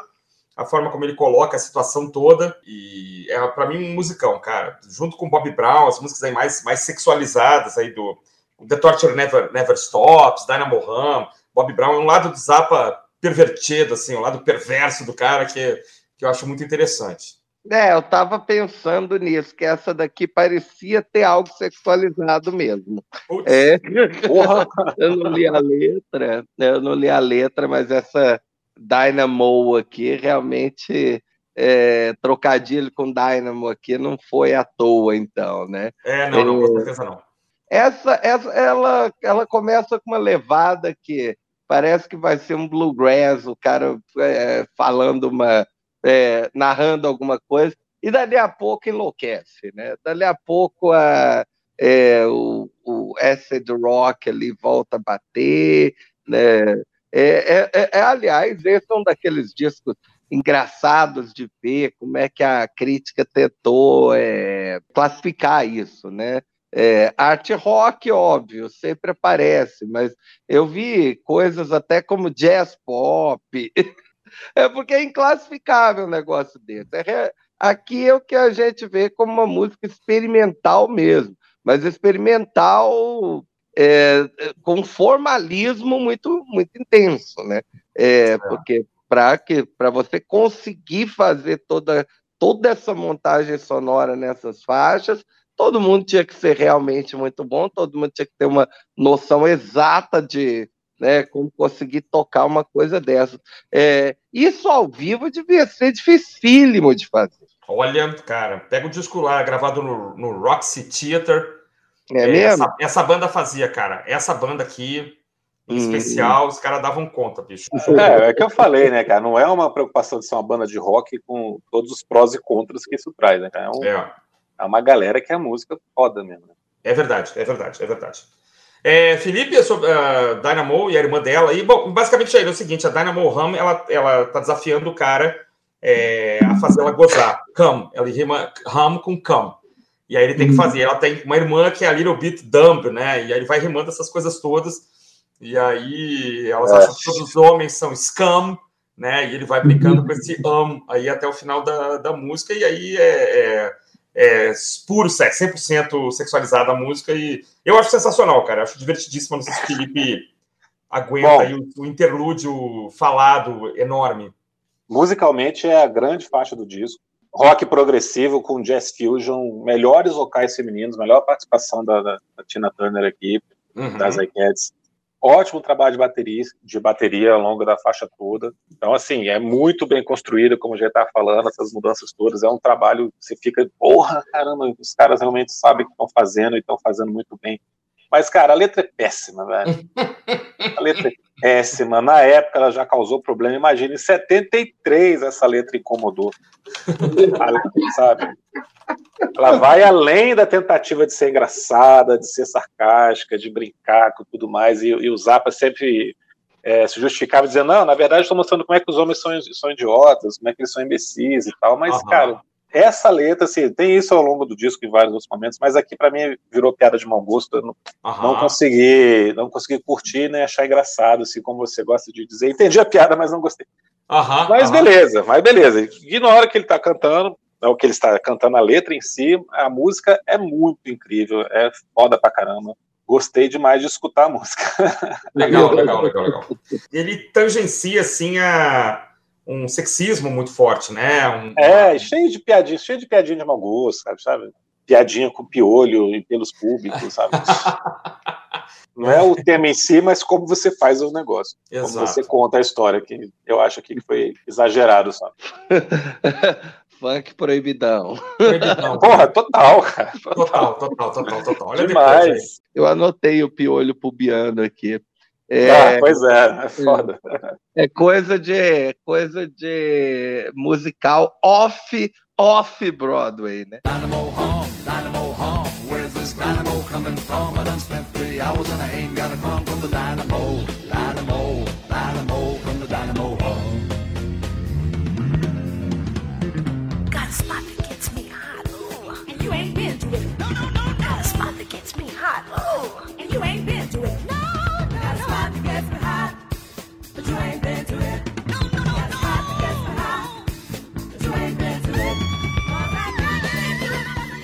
a forma como ele coloca a situação toda e é para mim um musicão, cara. Junto com Bob Brown, as músicas aí mais, mais sexualizadas aí do The Torture Never, Never Stops, Dynamo Ram, Bob Brown, é um lado do Zappa pervertido, assim, um lado perverso do cara que, que eu acho muito interessante. É, eu estava pensando nisso, que essa daqui parecia ter algo sexualizado mesmo. Putz, É, <laughs> Porra! eu não li a letra, né, eu não li a letra, mas essa Dynamo aqui realmente é, trocadilho com Dynamo aqui não foi à toa, então, né? é, não, não, com certeza não. Essa, essa ela, ela começa com uma levada que parece que vai ser um bluegrass, o cara é, falando uma, é, narrando alguma coisa, e dali a pouco enlouquece, né? Dali a pouco a, é, o, o acid rock ali volta a bater, né? É, é, é, é, aliás, esse é um daqueles discos engraçados de ver como é que a crítica tentou classificar isso, né? É, art rock, óbvio, sempre aparece, mas eu vi coisas até como jazz pop, <laughs> É porque é inclassificável um negócio desse. É Aqui é o que a gente vê como uma música experimental mesmo, mas experimental é, com formalismo muito, muito intenso, né? É, porque para que para você conseguir fazer toda, toda essa montagem sonora nessas faixas, todo mundo tinha que ser realmente muito bom, todo mundo tinha que ter uma noção exata de né, como conseguir tocar uma coisa dessa. É, isso ao vivo devia ser dificílimo de fazer. Olha, cara, pega o disco lá, gravado no, no Roxy Theater. É, É, mesmo? Essa, essa banda fazia, cara. Essa banda aqui, em Hum. especial, os caras davam conta, bicho. É, é que eu falei, né, cara? Não é uma preocupação de ser uma banda de rock com todos os prós e contras que isso traz, né, cara? É, um- É, é uma galera que é música foda mesmo. né? é verdade, é verdade, é verdade. É, Felipe, é sobre a Dynamo e a irmã dela. E, bom, basicamente é o seguinte: a Dynamo Ram, ela, ela tá desafiando o cara é, a fazer ela gozar. Come, ela rima Ram com come. E aí ele tem que fazer. Ela tem uma irmã que é a Little Bit Dumb, né? E aí ele vai rimando essas coisas todas. E aí elas É. acham que todos os homens são scum, né? E ele vai brincando com esse um aí até o final da, da música. E aí é, é, puro sexo, 100% sexualizada a música. E eu acho sensacional, cara. Eu acho divertidíssimo. Não sei se o Felipe <laughs> aguenta Bom. aí o, o interlúdio falado enorme. Musicalmente é a grande faixa do disco. Rock progressivo com jazz fusion, melhores vocais femininos, melhor participação da, da- da Tina Turner aqui, Uhum. das iCats. Ótimo trabalho de bateria, de bateria ao longo da faixa toda. Então, assim, é muito bem construída, como já está falando, essas mudanças todas. É um trabalho você fica, porra, caramba, os caras realmente sabem o que estão fazendo e estão fazendo muito bem. Mas, cara, a letra é péssima, velho. A letra é péssima. Na época ela já causou problema. Imagina, em 73 essa letra incomodou. A- Sabe? Ela vai além da tentativa de ser engraçada, de ser sarcástica, de brincar com tudo mais. E, e o Zappa sempre é, se justificava dizendo: não, na verdade, estou mostrando como é que os homens são, são idiotas, como é que eles são imbecis e tal. Mas, Aham. cara, essa letra, assim, tem isso ao longo do disco em vários outros momentos, mas aqui para mim virou piada de mau gosto. Eu não, Aham. não consegui, não consegui curtir nem achar engraçado, assim como você gosta de dizer. Entendi a piada, mas não gostei. Aham, Mas beleza, mas beleza. E hora que ele tá cantando, é o que ele está cantando a letra em si, a música é muito incrível, é foda pra caramba. Gostei demais de escutar a música. <laughs> Legal, <laughs> legal, legal, legal. Ele tangencia, assim, a um sexismo muito forte, né? Um- É, cheio de piadinha, cheio de piadinha de mau gosto, sabe? sabe? Piadinha com piolho e pelos públicos, sabe? <laughs> Não é o tema em si, mas como você faz o negócio. Como Exato. você conta a história, que eu acho que foi exagerado, sabe? Funk proibidão. Proibidão. Porra, total, cara. Total, total, total, total. Olha Demais. depois. Eu anotei o piolho pubiano aqui. Ah, É, pois é, é foda. é coisa de coisa de musical off off Broadway, né? Dynamo hum, dynamo hum. Where's this dynamo coming from? I done spent three hours and I ain't got a crumb from the. Dynamo, hot, ooh, and you ain't been to it. No, no, hot. No, spot that gets me hot, but you ain't been to it.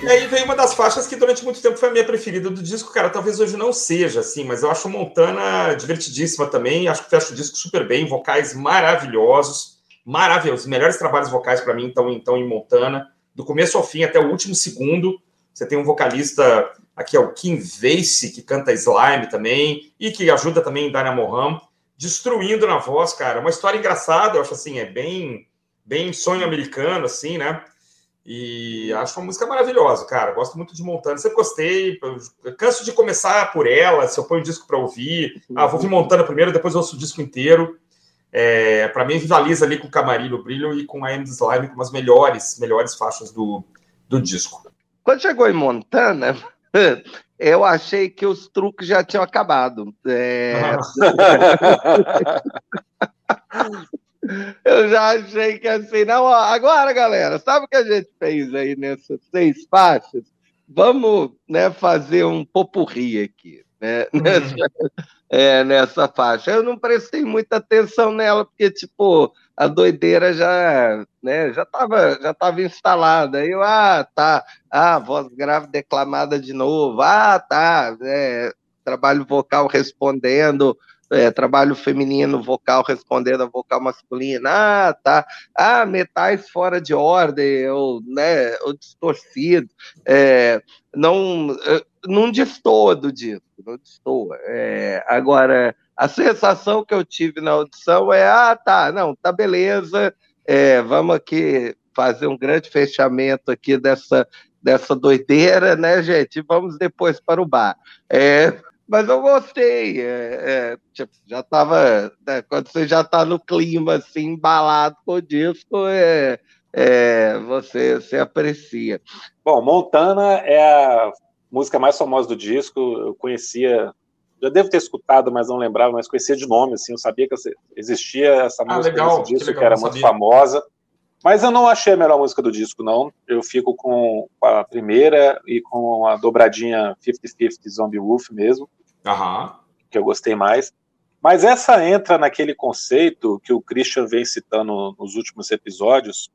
E aí veio uma das faixas que durante muito tempo foi a minha preferida do disco, cara. Talvez hoje não seja, assim, mas eu acho Montana divertidíssima também. Acho que fecha o disco super bem, vocais maravilhosos, maravilhosos. Os melhores trabalhos vocais para mim estão então em Montana, do começo ao fim até o último segundo. Você tem um vocalista aqui é o Kim Vace que canta Slime também e que ajuda também em Dynamo Ram, destruindo na voz, cara. Uma história engraçada, eu acho assim, é bem bem sonho americano assim, né? E acho uma música maravilhosa, cara. Gosto muito de Montana. Sempre gostei. Canso de começar por ela. Se eu ponho o disco para ouvir, ah, vou ouvir Montana primeiro, depois ouço o disco inteiro. É, para mim, rivaliza ali com o Camarillo Brilho e com a M Slime como as melhores, melhores faixas do, do disco. Quando chegou em Montana, eu achei que os truques já tinham acabado. É, <laughs> Eu já achei que assim, não, ó, agora, galera, sabe o que a gente fez aí nessas seis faixas? Vamos né, fazer um popurri aqui, né? Nessa, é, nessa faixa. Eu não prestei muita atenção nela, porque, tipo, a doideira já né, já estava já tava instalada. Aí eu, ah, tá, ah, voz grave declamada de novo, ah, tá, é, trabalho vocal respondendo, é, trabalho feminino vocal respondendo a vocal masculina, ah, tá, ah, metais fora de ordem, ou, né, ou distorcido, é, não, eh, não destoa do disco, não. É, agora, a sensação que eu tive na audição é, ah, tá, não, tá beleza, é, vamos aqui fazer um grande fechamento aqui dessa, dessa doideira, né, gente? Vamos depois para o bar. É, mas eu gostei. É, é, tipo, já estava. Né, quando você já está no clima assim, embalado com o disco, é, é, você, você aprecia. Bom, Montana é a música mais famosa do disco. Eu conhecia, já devo ter escutado, mas não lembrava, mas conhecia de nome, assim, eu sabia que existia essa Ah, música legal, desse que disco, que, legal, era não muito famosa. Mas eu não achei a melhor música do disco, não. Eu fico com a primeira e com a dobradinha 50-50 Zombie Wolf mesmo Aham. que eu gostei mais. Mas essa entra naquele conceito que o Christian vem citando nos últimos episódios,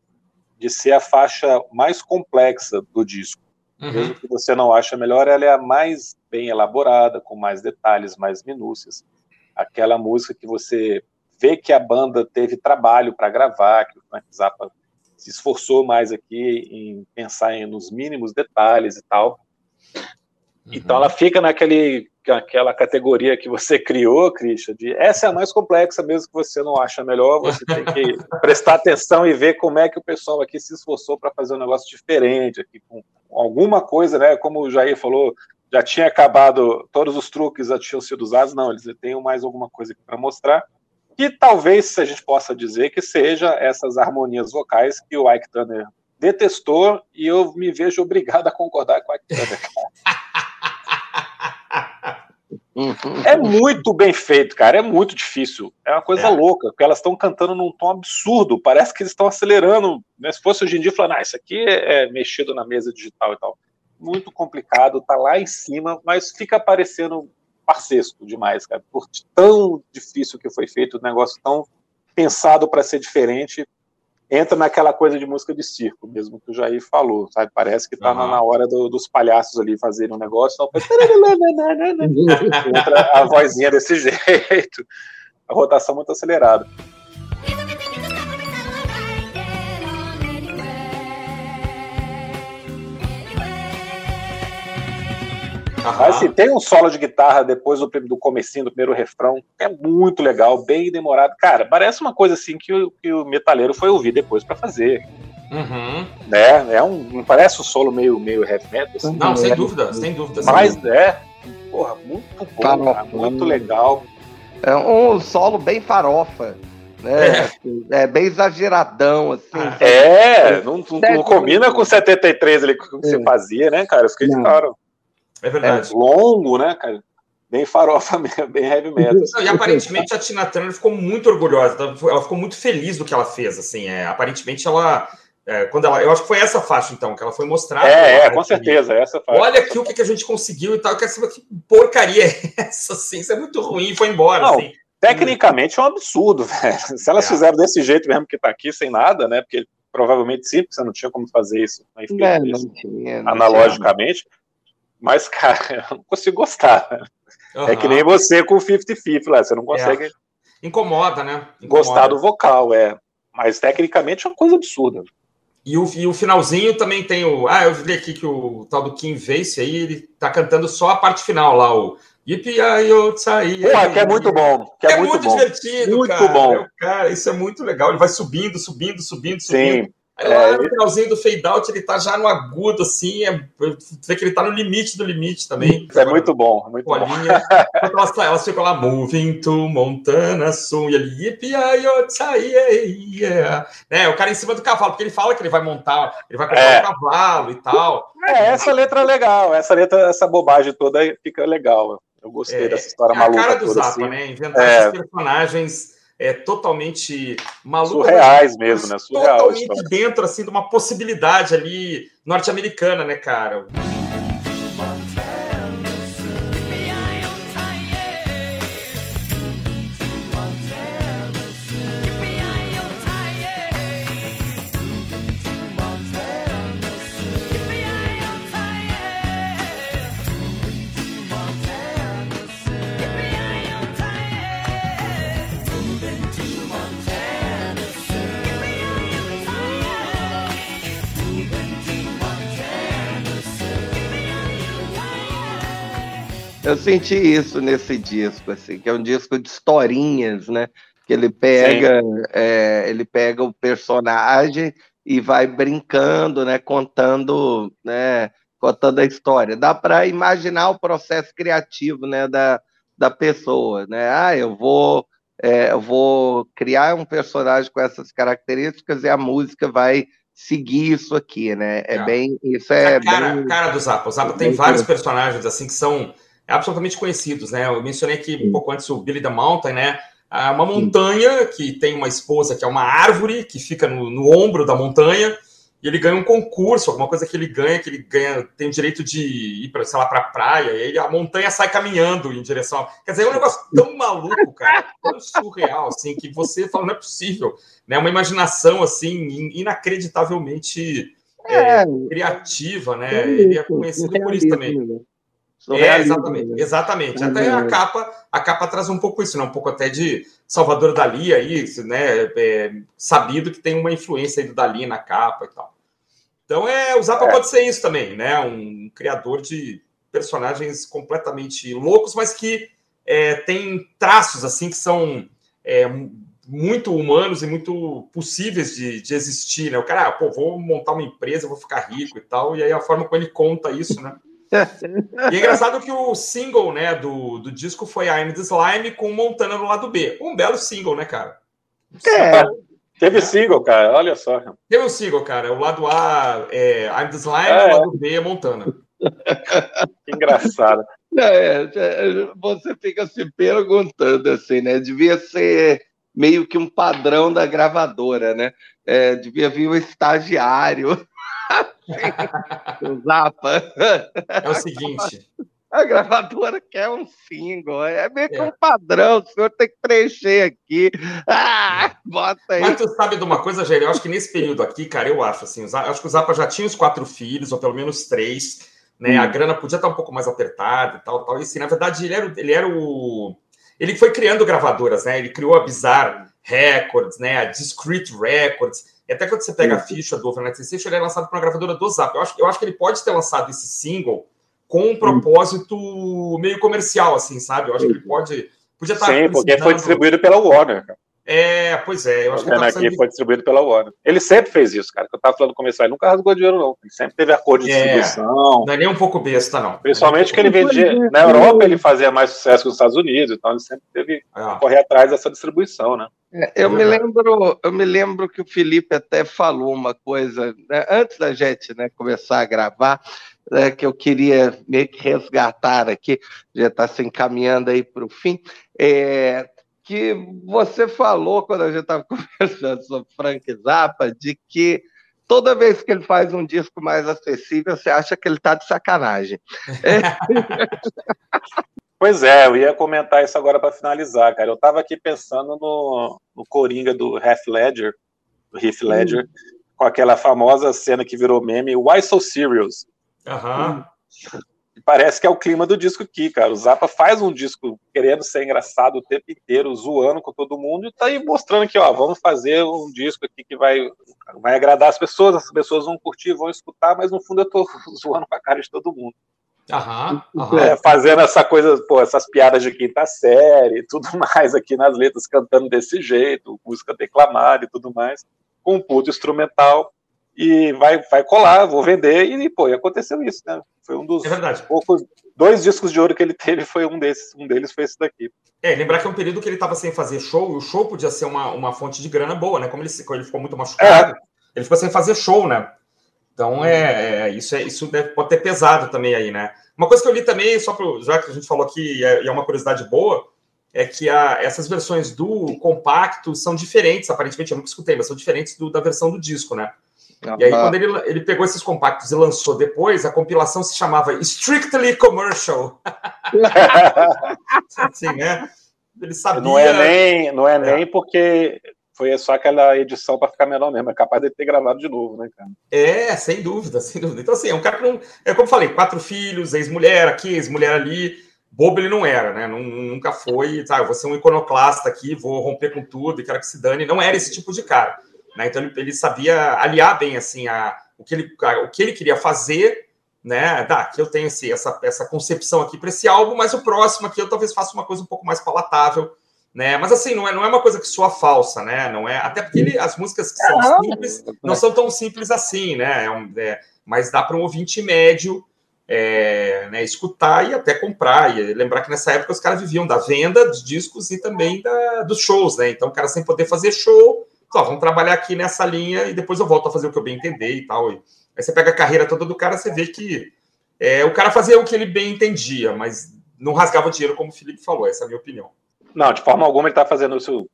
de ser a faixa mais complexa do disco. Uhum. Mesmo que você não ache a melhor, ela é a mais bem elaborada, com mais detalhes, mais minúcias. Aquela música que você vê que a banda teve trabalho para gravar, que o Frank Zappa se esforçou mais aqui em pensar nos mínimos detalhes e tal. Então ela fica naquele aquela categoria que você <laughs> criou, Christian, de essa é a mais complexa, mesmo que você não acha melhor, você tem que <laughs> prestar atenção e ver como é que o pessoal aqui se esforçou para fazer um negócio diferente, aqui com alguma coisa, né? Como o Jair falou, já tinha acabado, todos os truques já tinham sido usados, não, eles têm mais alguma coisa aqui para mostrar. Que talvez a gente possa dizer que seja essas harmonias vocais que o Ike Turner detestou e eu me vejo obrigado a concordar com o Ike Turner. <laughs> É muito bem feito, cara. É muito difícil. É uma coisa É. louca, porque elas estão cantando num tom absurdo. Parece que eles estão acelerando. Né? Se fosse hoje em dia, falando, ah, isso aqui é é mexido na mesa digital e tal. Muito complicado, tá lá em cima, mas fica parecendo parcesco demais, cara. Por tão difícil que foi feito, o negócio tão pensado para ser diferente. Entra naquela coisa de música de circo, mesmo que o Jair falou, sabe? Parece que tá Aham. na, hora do- dos palhaços ali fazerem um negócio, então <laughs> entra a vozinha desse <laughs> jeito. A rotação muito acelerada. Aham. Mas assim, tem um solo de guitarra depois do, do comecinho do primeiro refrão, é muito legal, bem demorado. Cara, parece uma coisa assim que o, que o metaleiro foi ouvir depois pra fazer, Uhum. né? É um, não parece um solo meio, meio heavy metal, assim, Não, sem dúvida, sem dúvida. sem mas dúvida. é, porra, muito bom, Farofa. cara, muito legal. É um solo bem farofa, né? É, bem exageradão, assim. Ah. É, não, não- não combina com 73 ali que você É. fazia, né, cara? Eu fiquei de Não. cara. É É verdade. longo, né, cara? Bem farofa <laughs> mesmo, bem heavy metal. Não, e aparentemente a Tina Turner ficou muito orgulhosa, ela ficou- ela ficou muito feliz do que ela fez, assim, é, aparentemente ela, é, quando ela, eu acho que foi essa faixa então, que ela foi mostrar. É, é, Olha com certeza, essa faixa. Olha aqui o que, que a gente conseguiu e tal, eu quero saber que porcaria é essa, assim, isso é muito ruim, e foi embora, Não, assim. Tecnicamente é um absurdo, <laughs> velho. Se elas É. fizeram desse jeito mesmo que tá aqui, sem nada, né? Porque provavelmente sim, porque você não tinha como fazer isso né, É, desse, não tinha, não analogicamente. Mas, cara, <laughs> eu não consigo gostar. É que nem você com o 50-50 lá, você não consegue Incomoda, né? Incomoda. gostar do vocal, é. Mas tecnicamente é uma coisa absurda. E o, e o finalzinho também tem o. Ah, eu vi aqui que o tal do Kim Vace aí, ele tá cantando só a parte final lá, o Yippee-yi-yo-tsai. Porra, que é muito bom. Que é, É, muito, muito, bom. divertido, Muito cara. bom. Meu, cara, isso é muito legal. Ele vai subindo, subindo, subindo, subindo. Sim, Aí lá É, no finalzinho do fade out, ele tá já no agudo, assim. É, vê que ele tá no limite do limite também. é muito bom. é Muito a bom. Quando elas, elas ficam lá, moving to Montana Soon, e ele, yeah. É, o cara em cima do cavalo, porque ele fala que ele vai montar, ele vai comprar É. um cavalo e tal. É, essa letra é legal. Essa letra, essa bobagem toda fica legal. Eu gostei É, dessa história É a maluca cara do. Zappa, assim. né? Inventar É. esses personagens é, totalmente malucos. Surreais mesmo, né? Surreal Totalmente dentro, assim, de uma possibilidade ali norte-americana, né, cara? Eu senti isso nesse disco, assim, que é um disco de historinhas, né? Que ele pega, é, ele pega o personagem e vai brincando, né? Contando, né? Contando a história. Dá para imaginar o processo criativo, né? Da, da pessoa, né? Ah, eu vou, é, eu vou criar um personagem com essas características e a música vai seguir isso aqui, né? É, É. bem, isso é a cara, bem, cara do Zappa. O Zappa tem vários personagens assim que são absolutamente conhecidos, né? Eu mencionei aqui um pouco antes o Billy the Mountain, né? Ah, Uma montanha que tem uma esposa que é uma árvore que fica no, no ombro da montanha e ele ganha um concurso, alguma coisa que ele ganha, que ele ganha, tem o direito de ir para, sei lá, para praia, e aí a montanha sai caminhando em direção. a- Quer dizer, é um negócio tão maluco, cara, tão surreal, assim, que você fala, não é possível, né? Uma imaginação assim in- inacreditavelmente é, É, criativa, né? Ele é conhecido por isso também. É, exatamente, né? exatamente. Até a capa, a capa traz um pouco isso, né? Um pouco até de Salvador Dali aí, né? É, sabido que tem uma influência aí do Dali na capa e tal. Então é, o Zappa É. pode ser isso também, né? Um criador de personagens completamente loucos, mas que é, tem traços assim que são é, muito humanos e muito possíveis de, de existir, né? O cara, ah, pô, vou montar uma empresa, vou ficar rico e tal, e aí a forma como ele conta isso, né? <laughs> E é engraçado que o single, né, do, do disco foi I'm the Slime com Montana no lado B. Um belo single, né, cara? É, Teve single, cara, olha só. Tem um single, cara. O lado A é I'm the Slime, É. o lado B é Montana. <laughs> Que engraçado. é, é, você fica se perguntando assim, né? Devia ser meio que um padrão da gravadora, né? É, devia vir um estagiário. <laughs> o Zappa. É o seguinte. A gravadora quer um single. É meio que É. um padrão. O senhor tem que preencher aqui. Ah, bota aí. Mas tu sabe de uma coisa, Jair? Eu acho que nesse período aqui, cara, eu acho assim, eu acho que o Zappa já tinha os quatro filhos, ou pelo menos três, né? A grana podia estar um pouco mais apertada e tal, tal. E assim, na verdade, ele era, o- ele era o. Ele foi criando gravadoras, né? Ele criou a Bizarre Records, né? A Discreet Records. E até quando você pega a ficha do Overnight Sensation, ele é lançado por uma gravadora do Zappa. Eu acho, eu acho que ele pode ter lançado esse single com um propósito meio comercial, assim, sabe? Eu acho que ele pode. Podia estar Sim, porque foi distribuído pela Warner. Cara. É, pois é. Eu acho que ele tá aqui, foi distribuído pela Warner. Ele sempre fez isso, cara. Que eu tava falando no começo, ele nunca rasgou dinheiro, não. Ele sempre teve acordo de É. distribuição. Não é nem um pouco besta, não. Principalmente que ele vendia. É, Na Europa ele fazia mais sucesso que nos Estados Unidos, então ele sempre teve que Ah, correr atrás dessa distribuição, né? É, Eu É me lembro, eu me lembro que o Felipe até falou uma coisa né, antes da gente né, começar a gravar, né, que eu queria meio que resgatar aqui, já está se encaminhando aí para o fim, é, que você falou quando a gente estava <laughs> conversando sobre Frank Zappa, de que toda vez que ele faz um disco mais acessível, você acha que ele está de sacanagem. <laughs> <laughs> Pois é, eu ia comentar isso agora para finalizar, cara. Eu tava aqui pensando no, no Coringa do Heath Ledger, do Heath Ledger, com aquela famosa cena que virou meme, Why So Serious? Aham. Parece que é o clima do disco aqui, cara. O Zappa faz um disco querendo ser engraçado o tempo inteiro, zoando com todo mundo, e tá aí mostrando que, ó, vamos fazer um disco aqui que vai, vai agradar as pessoas, as pessoas vão curtir, vão escutar, mas no fundo eu tô <laughs> zoando com a cara de todo mundo. Aham. Aham. É, fazendo essa coisa, pô, essas piadas de quinta série e <laughs> tudo mais aqui nas letras, cantando desse jeito, música declamada e tudo mais, com um puto instrumental, e vai, vai colar, vou vender, e, pô, e aconteceu isso, né? Foi um dos É poucos, dois discos de ouro que ele teve, foi um desses, um deles foi esse daqui. É, lembrar que é um período que ele estava sem fazer show, e o show podia ser uma, uma fonte de grana boa, né? Como ele, ele ficou muito machucado, ele ficou sem fazer show, né? Então, é, é, isso, é, isso deve, pode ter pesado também aí, né? Uma coisa que eu li também, só pro, já que a gente falou aqui, e é, e é uma curiosidade boa, é que a- essas versões do compacto são diferentes, aparentemente, eu nunca escutei, mas são diferentes do- da versão do disco, né? E aí, Ah, quando ele, ele pegou esses compactos e lançou depois, a compilação se chamava Strictly Commercial. <laughs> assim, né? Ele sabia. Não é nem, não é É. nem porque foi só aquela edição para ficar menor mesmo, é capaz de ter gravado de novo, né, cara? É, sem dúvida, sem dúvida. Então, assim, é um cara que não. É como eu falei, quatro filhos, ex-mulher aqui, ex-mulher ali. Bobo ele não era, né? Nun- Nunca foi, sabe? Vou ser um iconoclasta aqui, vou romper com tudo e quero que se dane. Não era esse tipo de cara. Né? Então ele, ele sabia aliar bem assim a, o, que ele, a- o que ele queria fazer né? Tá, que eu tenho esse, essa, essa concepção aqui para esse álbum, mas o próximo aqui eu talvez faça uma coisa um pouco mais palatável, né? Mas assim, não é, não é uma coisa que soa falsa, né? Não é, até porque ele- as músicas que são Não. simples não são tão simples assim, né? É um- é, mas dá para um ouvinte médio é, né, escutar e até comprar. E lembrar que nessa época os caras viviam da venda dos discos e também da, dos shows, né? Então o cara sem poder fazer show, só vamos trabalhar aqui nessa linha e depois eu volto a fazer o que eu bem entender e tal. E aí você pega a carreira toda do cara, você vê que é, o cara fazia o que ele bem entendia, mas não rasgava dinheiro, como o Felipe falou. Essa é a minha opinião. Não, de forma alguma ele tá fazendo isso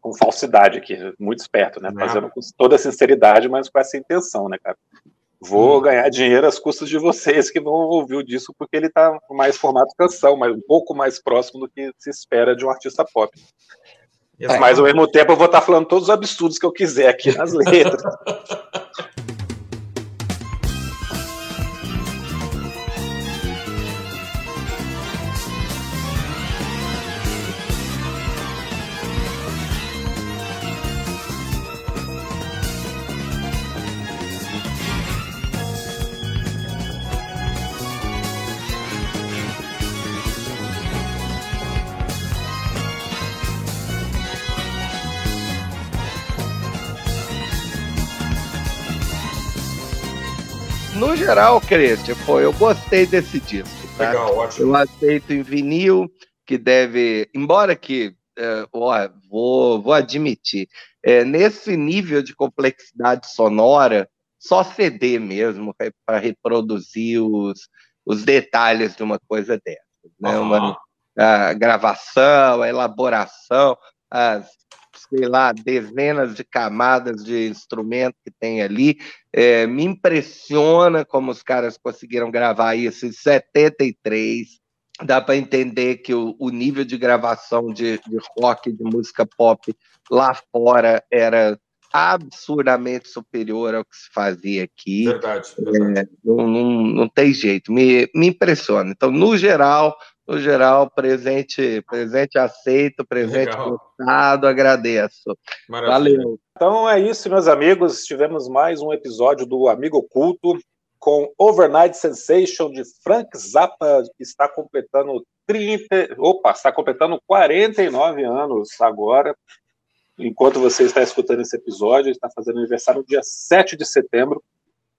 com falsidade aqui, muito esperto, né? Não. Fazendo com toda sinceridade, mas com essa intenção, né, cara? Vou Hum. ganhar dinheiro às custas de vocês que vão ouvir o disco, porque ele tá mais formato canção, mas um pouco mais próximo do que se espera de um artista pop. Exato. Mas ao mesmo tempo eu vou estar falando todos os absurdos que eu quiser aqui nas <laughs> letras. No geral, Cristian, pô, eu gostei desse disco, tá? Legal, ótimo. Eu aceito em vinil, que deve. Embora que, é, ó, vou, vou admitir, é, nesse nível de complexidade sonora, só CD mesmo para reproduzir os, os detalhes de uma coisa dessa. Né? Aham. Uma, a gravação, a elaboração, as, sei lá, dezenas de camadas de instrumento que tem ali. É, me impressiona como os caras conseguiram gravar isso em 73. Dá para entender que o, o nível de gravação de, de rock, de música pop lá fora era absurdamente superior ao que se fazia aqui. Verdade, verdade. É, não, não, não tem jeito, me, me impressiona. Então, no geral, no geral, presente, presente aceito, presente Legal. gostado, agradeço. Maravilha. Valeu. Então é isso, meus amigos. Tivemos mais um episódio do Amigo Oculto com Overnight Sensation de Frank Zappa, que está completando 30. Opa, está completando 49 anos agora. Enquanto você está escutando esse episódio, está fazendo aniversário no dia 7 de setembro.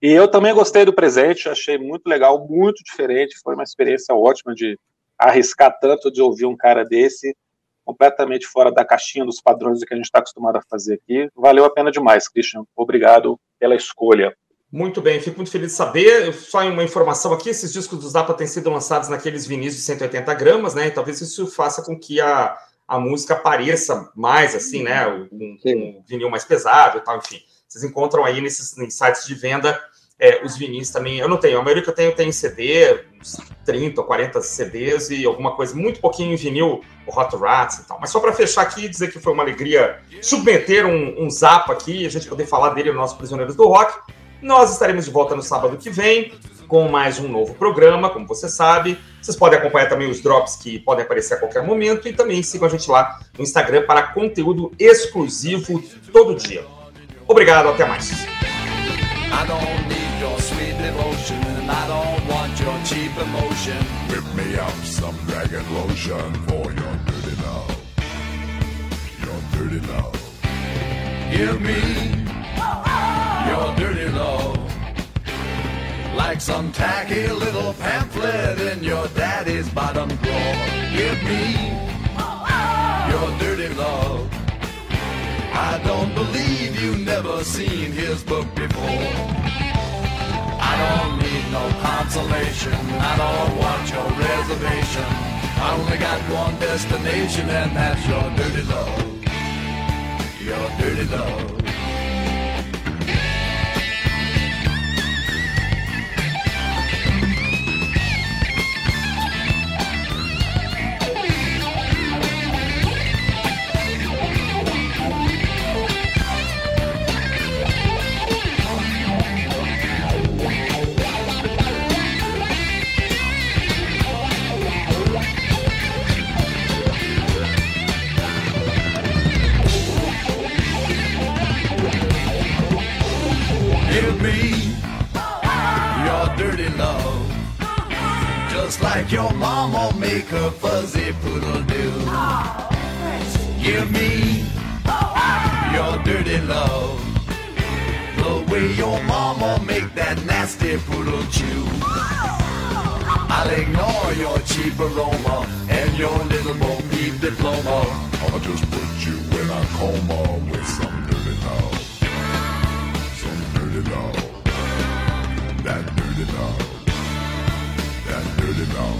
E eu também gostei do presente, achei muito legal, muito diferente. Foi uma experiência ótima de arriscar tanto de ouvir um cara desse completamente fora da caixinha dos padrões do que a gente está acostumado a fazer aqui. Valeu a pena demais, Christian. Obrigado pela escolha. Muito bem, fico muito feliz de saber. Só uma informação aqui: esses discos do Zappa têm sido lançados naqueles vinis de 180 gramas, né? E talvez isso faça com que a, a música apareça mais, assim, né? Um, um vinil mais pesado e tal, enfim. Vocês encontram aí nesses em sites de venda é, os vinis também. Eu não tenho, a maioria que eu tenho tem em CD, uns 30 ou 40 CDs e alguma coisa, muito pouquinho em vinil, o Hot Rats e tal. Mas só para fechar aqui e dizer que foi uma alegria submeter um, um Zappa aqui, a gente poder falar dele no nosso Prisioneiros do Rock. Nós estaremos de volta no sábado que vem com mais um novo programa, como você sabe. Vocês podem acompanhar também os drops que podem aparecer a qualquer momento e também sigam a gente lá no Instagram para conteúdo exclusivo todo dia. Obrigado, até mais. Your cheap emotion. Whip me up some dragon lotion for your dirty love. Your dirty love. Give me your dirty love. Like some tacky little pamphlet in your daddy's bottom drawer. Give me your dirty love. I don't believe you never seen his book before. I don't no consolation. I don't want your reservation. I only got one destination, and that's your dirty love. Your dirty love. Like your mama make a fuzzy poodle do. Give me your dirty love. The way your mama make that nasty poodle chew. I'll ignore your cheap aroma and your little bo peep diploma. I'ma just put you in a coma with some dirty love. Some dirty love. That dirty love. That dirty love.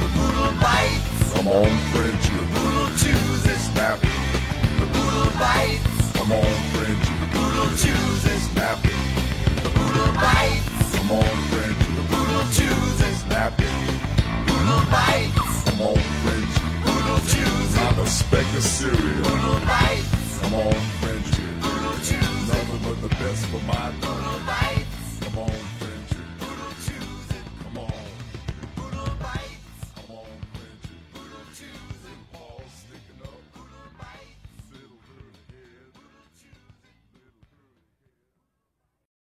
The poodle bites, Come on, Frenchie. the poodle chews it, Snap. the poodle bites, Come on, Frenchie. the poodle chews it, Snap. the poodle bites, Come on, Frenchie. the poodle chews it, Snap. poodle bites, Come on, Frenchie. poodle chews Not a speck of cereal. poodle bites, Come on, Frenchie. poodle chews Nothing but the best for my dog. poodle bites.